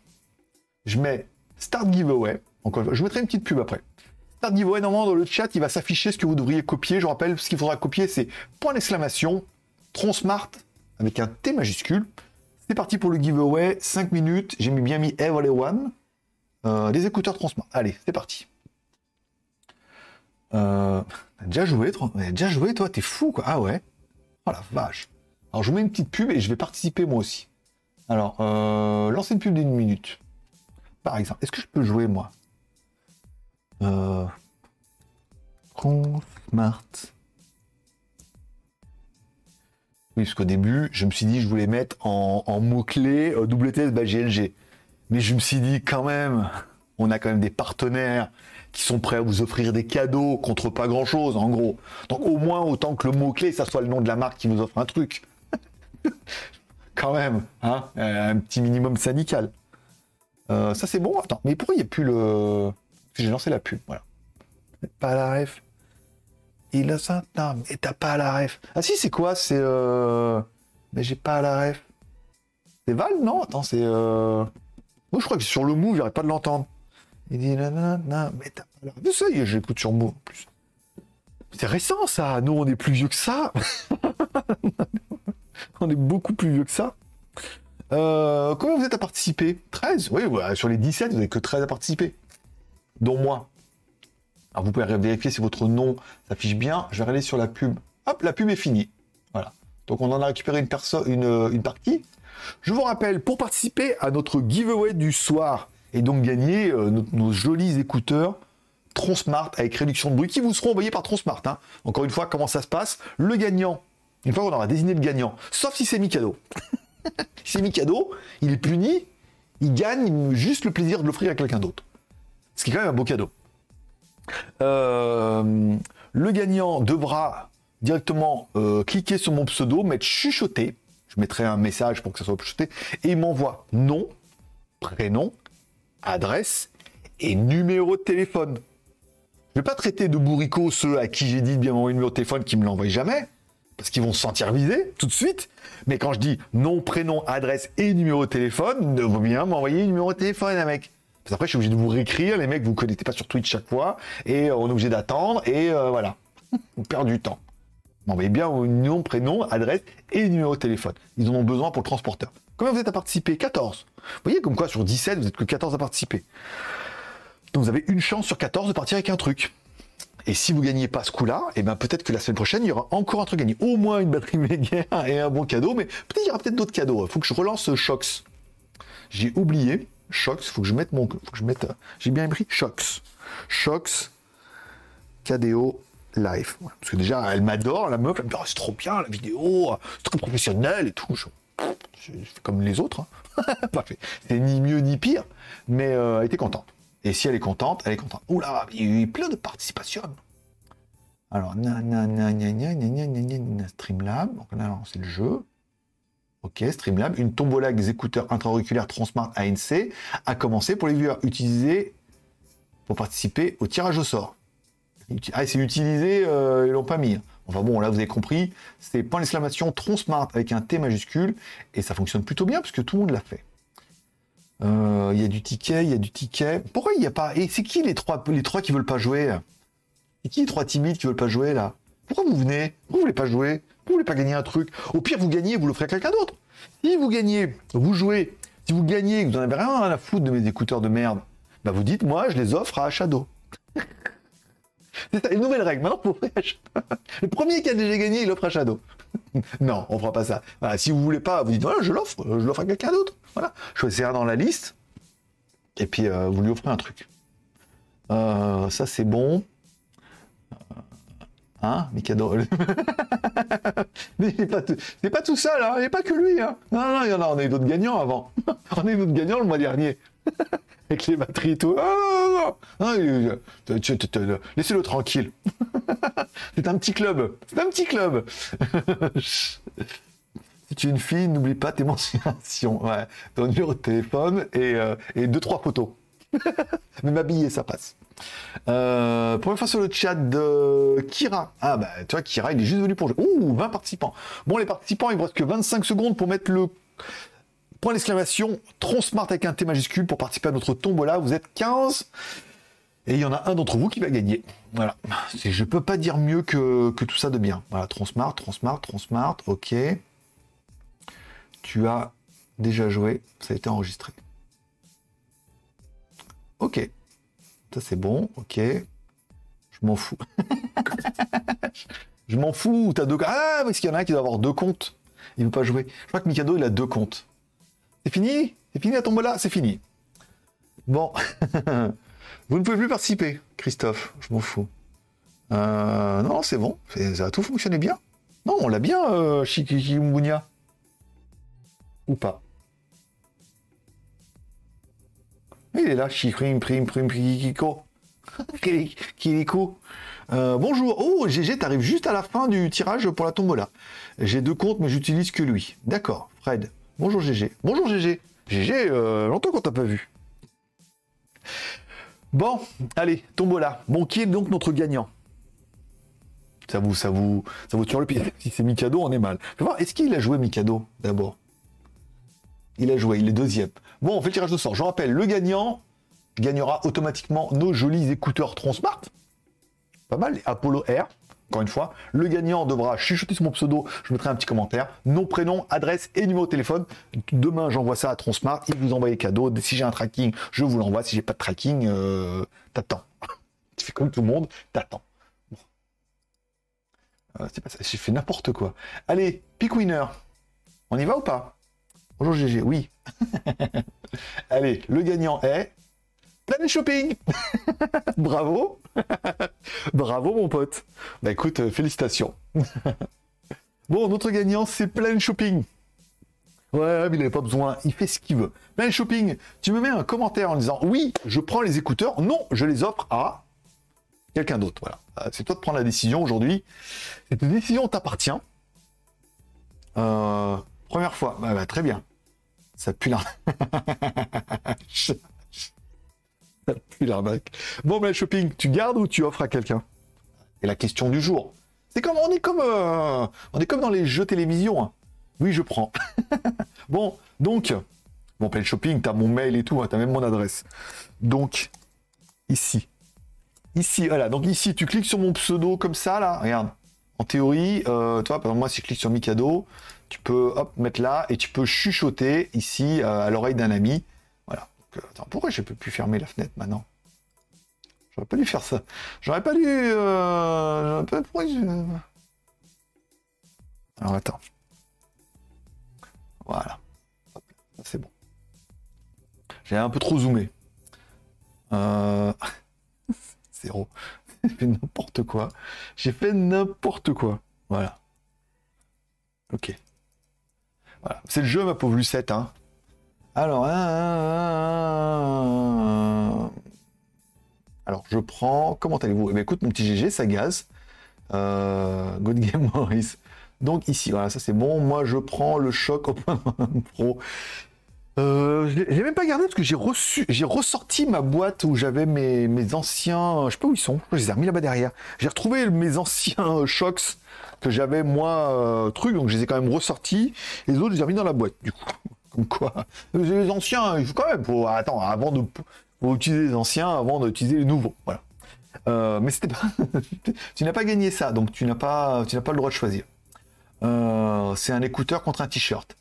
je mets Start Giveaway. Encore je mettrai une petite pub après. Start Giveaway, normalement, dans le chat, il va s'afficher ce que vous devriez copier. Je rappelle, ce qu'il faudra copier, c'est point d'exclamation, Tronsmart, avec un T majuscule. C'est parti pour le giveaway, 5 minutes. J'ai mis- bien mis Everyone. Euh, des écouteurs Tronsmart. Allez, c'est parti. Euh, déjà joué, Tron- t'as déjà joué, toi? T'es fou, quoi. Ah ouais? Oh la vache. Alors, je vous mets une petite pub et je vais participer moi aussi. Alors, euh, lancer une pub d'une minute. Par exemple, est-ce que je peux jouer, moi? Euh... Smart. Oui, parce qu'au début, je me suis dit je voulais mettre en, en mots-clés euh, WTS by GLG. Mais je me suis dit, quand même, on a quand même des partenaires qui sont prêts à vous offrir des cadeaux contre pas grand-chose, en gros. Donc au moins, autant que le mot-clé, ça soit le nom de la marque qui vous offre un truc. quand même, hein, euh, un petit minimum syndical. Euh, ça c'est bon. Attends, mais pourquoi il n'y a plus le. J'ai lancé la pub, voilà. Pas la ref. Il a ça. Non, mais t'as pas la ref. Ah si, c'est quoi? C'est. Euh... Mais j'ai pas la ref. C'est Val Non, attends, c'est. Euh... Moi je crois que sur le move, j'arrête pas de l'entendre. Il dit nanana, mais t'as pas la ref. Ça y est, j'écoute sur move en plus. C'est récent ça. Nous, on est plus vieux que ça. on est beaucoup plus vieux que ça. Euh, combien vous êtes à participer? 13 Oui, sur les 17, vous n'avez que 13 à participer. Dont moi. Vous pouvez vérifier si votre nom s'affiche bien. Je vais aller sur la pub. Hop, la pub est finie. Voilà. Donc on en a récupéré une, euh, partie. Je vous rappelle, pour participer à notre giveaway du soir et donc gagner euh, nos, nos jolis écouteurs Tronsmart avec réduction de bruit qui vous seront envoyés par Tronsmart. hein. Encore une fois, comment ça se passe? Le gagnant, une fois qu'on aura désigné le gagnant, sauf si c'est Mikado. si c'est Mikado, il est puni, il gagne juste le plaisir de l'offrir à quelqu'un d'autre. Ce qui est quand même un beau cadeau. Euh, le gagnant devra directement euh, cliquer sur mon pseudo, mettre chuchoté. Je mettrai un message pour que ça soit chuchoté. Et m'envoie nom, prénom, adresse et numéro de téléphone. Je vais pas traiter de bourricots ceux à qui j'ai dit de bien m'envoyer le numéro de téléphone qui me l'envoient jamais, parce qu'ils vont se sentir visés tout de suite. Mais quand je dis nom, prénom, adresse et numéro de téléphone, ne vaut bien m'envoyer le numéro de téléphone, un mec. Qu'après, je suis obligé de vous réécrire, les mecs, vous ne connectez pas sur Twitch chaque fois, et euh, on est obligé d'attendre, et euh, voilà. On perd du temps. M'envoyez bien vos nom, prénom, adresse et numéro de téléphone. Ils en ont besoin pour le transporteur. Combien vous êtes à participer? 14. Vous voyez, comme quoi, sur 17, vous êtes que 14 à participer. Donc vous avez une chance sur 14 de partir avec un truc. Et si vous gagnez pas ce coup-là, et ben peut-être que la semaine prochaine, il y aura encore un truc gagné. Au moins une batterie méga et un bon cadeau, mais peut-être il y aura peut-être d'autres cadeaux. Il faut que je relance Shox. J'ai oublié Shox, faut que je mette mon faut que je mette euh, j'ai bien écrit Shox. Shox KDO live. Ouais, Parce que déjà elle m'adore la meuf, elle me dit Oh, c'est trop bien la vidéo, c'est très professionnel et tout. Je, fais comme les autres. hein. Pas fait. C'est ni mieux ni pire, mais euh, elle était contente. Et si elle est contente, elle est contente. Oula, il y a eu plein de participation. Alors, na, na, na, na, na, na, na, na, na, Streamlab. Donc là, c'est le jeu. Ok, Streamlab. Une tombola avec des écouteurs intra-auriculaires Transmart ANC a commencé pour les viewers utilisés pour participer au tirage au sort. Ah, c'est utilisé, euh, ils l'ont pas mis. Enfin bon, là, vous avez compris. C'est point d'exclamation Tronsmart avec un T majuscule. Et ça fonctionne plutôt bien parce que tout le monde l'a fait. Euh, Il y a du ticket, il y a du ticket. Pourquoi il n'y a pas. Et c'est qui les trois, les trois qui veulent pas jouer? C'est qui les trois timides qui veulent pas jouer là? Pourquoi vous venez? Pourquoi vous voulez pas jouer? Vous voulez pas gagner un truc Au pire, vous gagnez, vous l'offrez à quelqu'un d'autre. Si vous gagnez, vous jouez. Si vous gagnez, vous en avez rien à foutre de mes écouteurs de merde, bah vous dites, moi, je les offre à Shadow. C'est une nouvelle règle. Maintenant. Le premier qui a déjà gagné, il offre à Shadow. non, on fera pas ça. Si vous voulez pas, vous dites, voilà, je l'offre, je l'offre à quelqu'un d'autre. Voilà. Choisissez dans la liste, et puis euh, vous lui offrez un truc. Euh, ça, c'est bon. Hein, Mikado Mais il est pas tout, seul, hein, il a pas que lui. Hein. Non, non, il y en a, on a eu d'autres gagnants avant. on a eu d'autres gagnants le mois dernier. Avec les batteries et tout. Laissez-le tranquille. c'est un petit club. C'est un petit club. Si tu es une fille, n'oublie pas tes mentions. Ouais. Ton numéro de téléphone et, euh, et deux, trois photos. Mais m'habiller, ça passe. Euh, première fois sur le chat de Kira. Ah bah tu vois, Kira, il est juste venu pour jouer. Ouh, 20 participants. Bon, les participants, il ne reste que 25 secondes pour mettre le point d'exclamation, Tron Smart avec un T majuscule pour participer à notre tombola. Vous êtes 15. Et il y en a un d'entre vous qui va gagner. Voilà. Je peux pas dire mieux que, que tout ça de bien. Voilà, Tron Smart, Tron Smart, Tron Smart, ok. Tu as déjà joué, ça a été enregistré. Ok. Ça c'est bon, ok. Je m'en fous. je m'en fous, t'as deux... Ah, parce qu'il y en a qui doit avoir deux comptes. Il veut pas jouer. Je crois que Mikado, il a deux comptes. C'est fini? C'est fini la tombola C'est fini. Bon. Vous ne pouvez plus participer, Christophe. Je m'en fous. Euh, non, c'est bon. Ça a tout fonctionné bien. Non, on l'a bien, euh, Ou pas Il est là, Chikrim, Prim, Prim, Kiko. Kiliko. Euh, bonjour. Oh, GG, t'arrives juste à la fin du tirage pour la tombola. J'ai deux comptes, mais j'utilise que lui. D'accord, Fred. Bonjour GG. Bonjour GG. GG, euh, longtemps qu'on t'a pas vu. Bon, allez, tombola. Bon, qui est donc notre gagnant? Ça vous, ça vous, ça vous tire le pied. Si c'est Mikado, on est mal. Est-ce qu'il a joué Mikado d'abord? Il a joué, il est deuxième. Bon, on fait le tirage de sort. Je rappelle, le gagnant gagnera automatiquement nos jolis écouteurs Tron Smart. Pas mal, Apollo R. Encore une fois, le gagnant devra chuchoter sur mon pseudo, je mettrai un petit commentaire, nom, prénom, adresse et numéro de téléphone. Demain, j'envoie ça à Tronsmart, il vous envoie les cadeaux. Si j'ai un tracking, je vous l'envoie. Si j'ai pas de tracking, euh, t'attends. tu fais comme tout le monde, t'attends. Euh, c'est pas ça, j'ai fait n'importe quoi. Allez, pick winner. On y va ou pas? Bonjour GG, oui. Allez, le gagnant est Planet Shopping Bravo Bravo mon pote Bah écoute, euh, félicitations Bon, notre gagnant, c'est Planet Shopping Ouais, mais il n'avait pas besoin, il fait ce qu'il veut. Planet Shopping, tu me mets un commentaire en disant oui, je prends les écouteurs, non, je les offre à quelqu'un d'autre. Voilà. Euh, c'est toi de prendre la décision aujourd'hui. Cette décision t'appartient. Euh, première fois, bah, bah, très bien. Ça pue la... Bon, ben, shopping, tu gardes ou tu offres à quelqu'un? C'est la question du jour. C'est comme, on est comme, euh, on est comme dans les jeux télévision. Hein. Oui, je prends. bon, donc, bon, plein shopping, t'as mon mail et tout, hein, t'as même mon adresse. Donc, ici. Ici, voilà. Donc ici, tu cliques sur mon pseudo comme ça, là. Regarde. En théorie, euh, toi, par exemple, moi, si je clique sur Mikado, tu peux, hop, mettre là et tu peux chuchoter ici euh, à l'oreille d'un ami attends, pourquoi je peux plus fermer la fenêtre maintenant? J'aurais pas dû faire ça. J'aurais pas dû. Euh... Pas... Pourquoi Alors attends. Voilà. C'est bon. J'ai un peu trop zoomé. Euh... Zéro. J'ai fait n'importe quoi. J'ai fait n'importe quoi. Voilà. Ok. Voilà. C'est le jeu, ma pauvre Lucette. Hein. Alors, je prends. Comment allez-vous? Eh Écoute, mon petit GG, ça gaze. Euh, good game, Maurice. Donc ici, voilà, ça c'est bon. Moi, je prends le choc au point pro. Euh, j'ai même pas gardé parce que j'ai ressorti ma boîte où j'avais mes, anciens, je sais pas où ils sont, je les ai remis là-bas derrière. J'ai retrouvé mes anciens shocks que j'avais moi euh, truc, donc je les ai quand même ressortis. Les autres, je les ai remis dans la boîte du coup. Comme quoi, les anciens, il faut quand même, attends, avant de, utiliser les anciens avant d'utiliser les nouveaux, voilà. Euh, mais c'était pas, tu n'as pas gagné ça, donc tu n'as pas, tu n'as pas le droit de choisir. Euh, c'est un écouteur contre un t-shirt.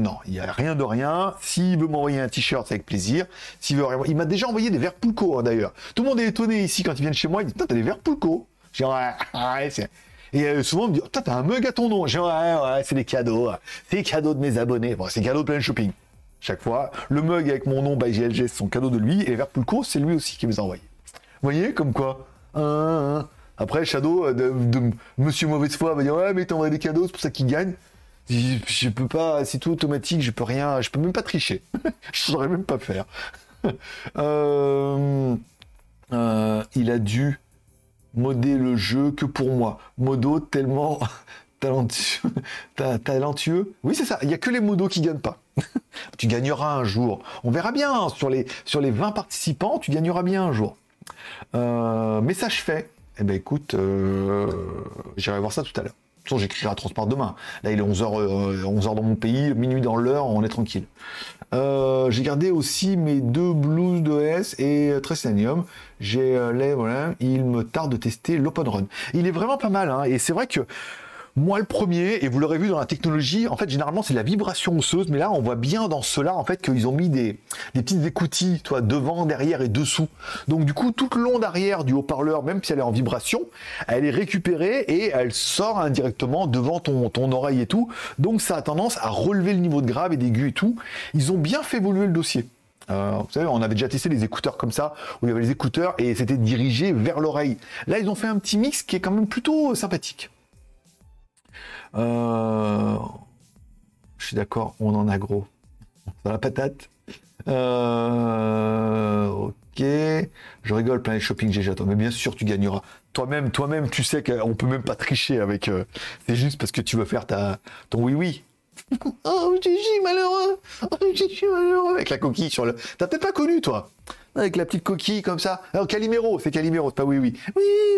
Non, il n'y a rien de rien. S'il veut m'envoyer un t-shirt, c'est avec plaisir. S'il veut, il m'a déjà envoyé des verres Pulco hein, d'ailleurs. Tout le monde est étonné ici quand ils viennent chez moi. Ils disent, t'as des verres Pulco. J'ai ouais, c'est et euh, souvent, on me dit, t'as un mug à ton nom. J'ai ouais, ouais, c'est des cadeaux. C'est des cadeaux de mes abonnés. Bon, c'est cadeau de plein shopping. Chaque fois, le mug avec mon nom by GLG, c'est son cadeau de lui. Et les verres c'est lui aussi qui me les voyez, comme quoi Après, Shadow, euh, de, Monsieur Mauvaise Foi, va dire, ouais, mais t'envoies des cadeaux, c'est pour ça qu'il gagne. Je, je, peux pas, c'est tout automatique, je peux rien, je peux même pas tricher. je saurais même pas faire. euh, il a dû modder le jeu que pour moi. Modo tellement talentueux. talentueux. Oui, c'est ça. Il n'y a que les modos qui gagnent pas. tu gagneras un jour. On verra bien. Sur les, sur les 20 participants, tu gagneras bien un jour. Euh, message fait. Eh ben écoute, euh, j'irai voir ça tout à l'heure. Toute façon, j'écrirai demain. Là, il est 11h, 11h dans mon pays, minuit dans l'heure, on est tranquille. Euh, j'ai gardé aussi mes deux Blues d'OS et Tresanium. J'ai euh, les, voilà, il me tarde de tester l'Open Run. Il est vraiment pas mal, hein, et c'est vrai que moi, le premier, et vous l'aurez vu dans la technologie, en fait, généralement, c'est la vibration osseuse, mais là, on voit bien dans cela, en fait, qu'ils ont mis des, des petites écoutilles, toi, devant, derrière et dessous. Donc, du coup, toute l'onde arrière du haut-parleur, même si elle est en vibration, elle est récupérée et elle sort indirectement devant ton, ton oreille et tout. Donc, ça a tendance à relever le niveau de grave et d'aigu et tout. Ils ont bien fait évoluer le dossier. Euh, vous savez, on avait déjà testé les écouteurs comme ça, où il y avait les écouteurs et c'était dirigé vers l'oreille. Là, ils ont fait un petit mix qui est quand même plutôt sympathique. Euh, je suis d'accord, on en a gros. Dans la patate. Euh, ok. Je rigole, plein de shopping GG. Mais bien sûr, tu gagneras. Toi-même, toi-même, tu sais qu'on peut même pas tricher avec. Euh, c'est juste parce que tu veux faire ta ton oui oui. oh Gigi malheureux. Oh Gigi malheureux avec la coquille sur le. T'as peut-être pas connu toi. Avec la petite coquille comme ça. Alors Calimero, c'est Calimero, c'est pas oui oui.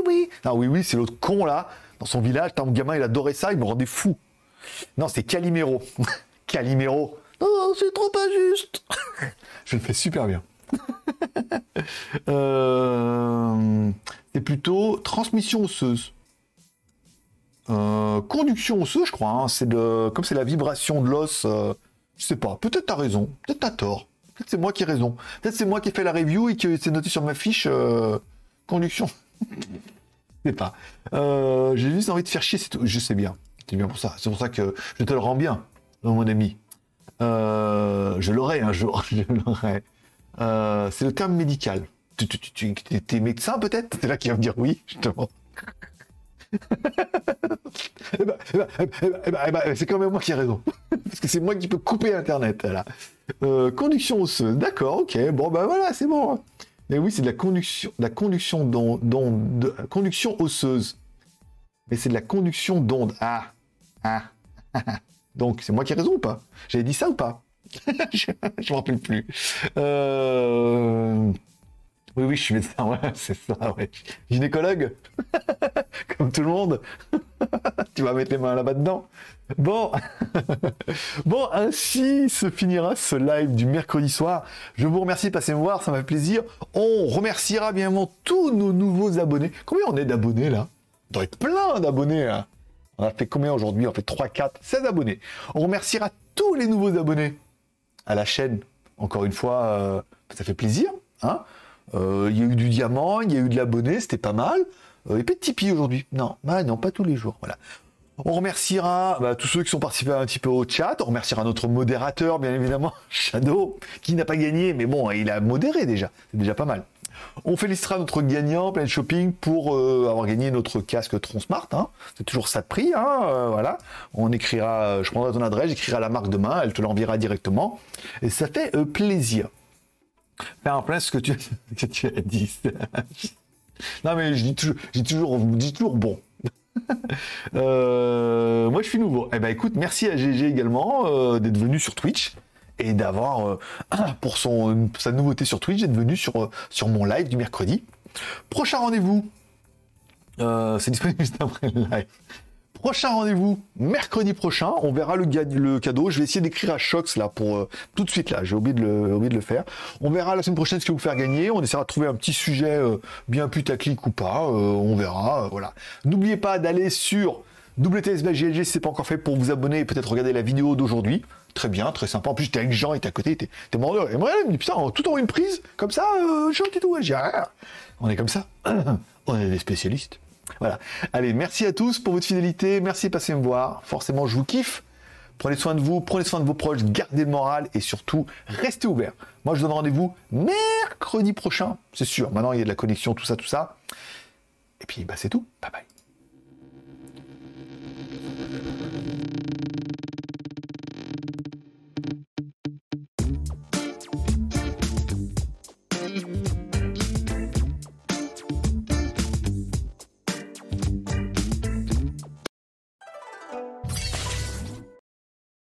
Oui. Non oui oui, c'est l'autre con là dans son village. Tant gamin, il adorait ça, il me rendait fou. Non, c'est Calimero. Calimero. Non, c'est trop injuste. Je le fais super bien. Euh, c'est plutôt transmission osseuse. Euh, conduction osseuse, je crois. Hein. C'est de, comme c'est la vibration de l'os. Euh, je sais pas. Peut-être t'as raison. Peut-être t'as tort. Peut-être c'est moi qui ai raison. Peut-être c'est moi qui ai fait la review et que c'est noté sur ma fiche conduction. Sais pas. Euh, j'ai juste envie de faire chier, c'est tout. Je sais bien. C'est bien pour ça. C'est pour ça que je te le rends bien, mon ami. Euh, je l'aurai un jour. Je l'aurai. Euh, c'est le terme médical. Tu, tu, médecin peut-être? C'est là qui va me dire oui, justement. eh ben, eh ben, eh ben, ben c'est quand même moi qui ai raison. Parce que c'est moi qui peux couper Internet. Conduction osseuse. D'accord, ok. Bon, ben voilà, c'est bon. Mais oui, c'est de la conduction, la conduction d'onde, conduction osseuse. Mais c'est de la conduction d'onde. Ah, ah, Donc, c'est moi qui ai raison ou pas? J'avais dit ça ou pas? Je ne me rappelle plus. Euh, oui, oui, je suis médecin, ouais, c'est ça, ouais. Gynécologue? Comme tout le monde? Tu vas mettre les mains là-bas dedans? Bon, bon, ainsi se finira ce live du mercredi soir. Je vous remercie de passer me voir, ça m'a fait plaisir. On remerciera bien évidemment tous nos nouveaux abonnés. Combien on est d'abonnés là? On doit être plein d'abonnés là. On a fait combien aujourd'hui? On fait 3, 4, 16 abonnés. On remerciera tous les nouveaux abonnés à la chaîne. Encore une fois, euh, ça fait plaisir. Hein euh, il y a eu du diamant, il y a eu de l'abonné, c'était pas mal. Euh, et pas de Tipeee aujourd'hui. Non, bah non, pas tous les jours. Voilà. On remerciera bah, tous ceux qui sont participés un petit peu au chat. On remerciera notre modérateur, bien évidemment, Shadow, qui n'a pas gagné, mais bon, il a modéré déjà. C'est déjà pas mal. On félicitera notre gagnant Planet Shopping pour euh, avoir gagné notre casque Tron Smart. Hein. C'est toujours ça de prix. Hein, euh, voilà. On écrira, je prendrai ton adresse, j'écrirai la marque demain, elle te l'enverra directement. Et ça fait euh, plaisir. Faire en place ce que tu, que as dit. non mais je dis toujours, je dis toujours, je dis toujours bon. Euh, moi, je suis nouveau. Eh ben, écoute, merci à GG également euh, d'être venu sur Twitch et d'avoir, euh, pour son, sa nouveauté sur Twitch, d'être venu sur, sur mon live du mercredi. Prochain rendez-vous, c'est disponible juste après le live. Prochain rendez-vous mercredi prochain. On verra le, cadeau. Je vais essayer d'écrire à Shox là pour euh, tout de suite là. J'ai oublié de le, de le faire. On verra la semaine prochaine ce que vous faire gagner. On essaiera de trouver un petit sujet euh, bien putaclic ou pas. Euh, on verra. voilà. N'oubliez pas d'aller sur WTSBGLG si c'est pas encore fait pour vous abonner et peut-être regarder la vidéo d'aujourd'hui. Très bien, très sympa. En plus, j'étais avec Jean, il était à côté, t'es mort Et moi, il me dit, putain, tout en une prise, comme ça, Jean et tout. On est comme ça. on est des spécialistes. Voilà. Allez, merci à tous pour votre fidélité. Merci de passer me voir. Forcément, je vous kiffe. Prenez soin de vous, prenez soin de vos proches, gardez le moral et surtout, restez ouverts. Moi, je vous donne rendez-vous mercredi prochain, c'est sûr. Maintenant, il y a de la connexion, tout ça, tout ça. Et puis, bah, c'est tout. Bye bye.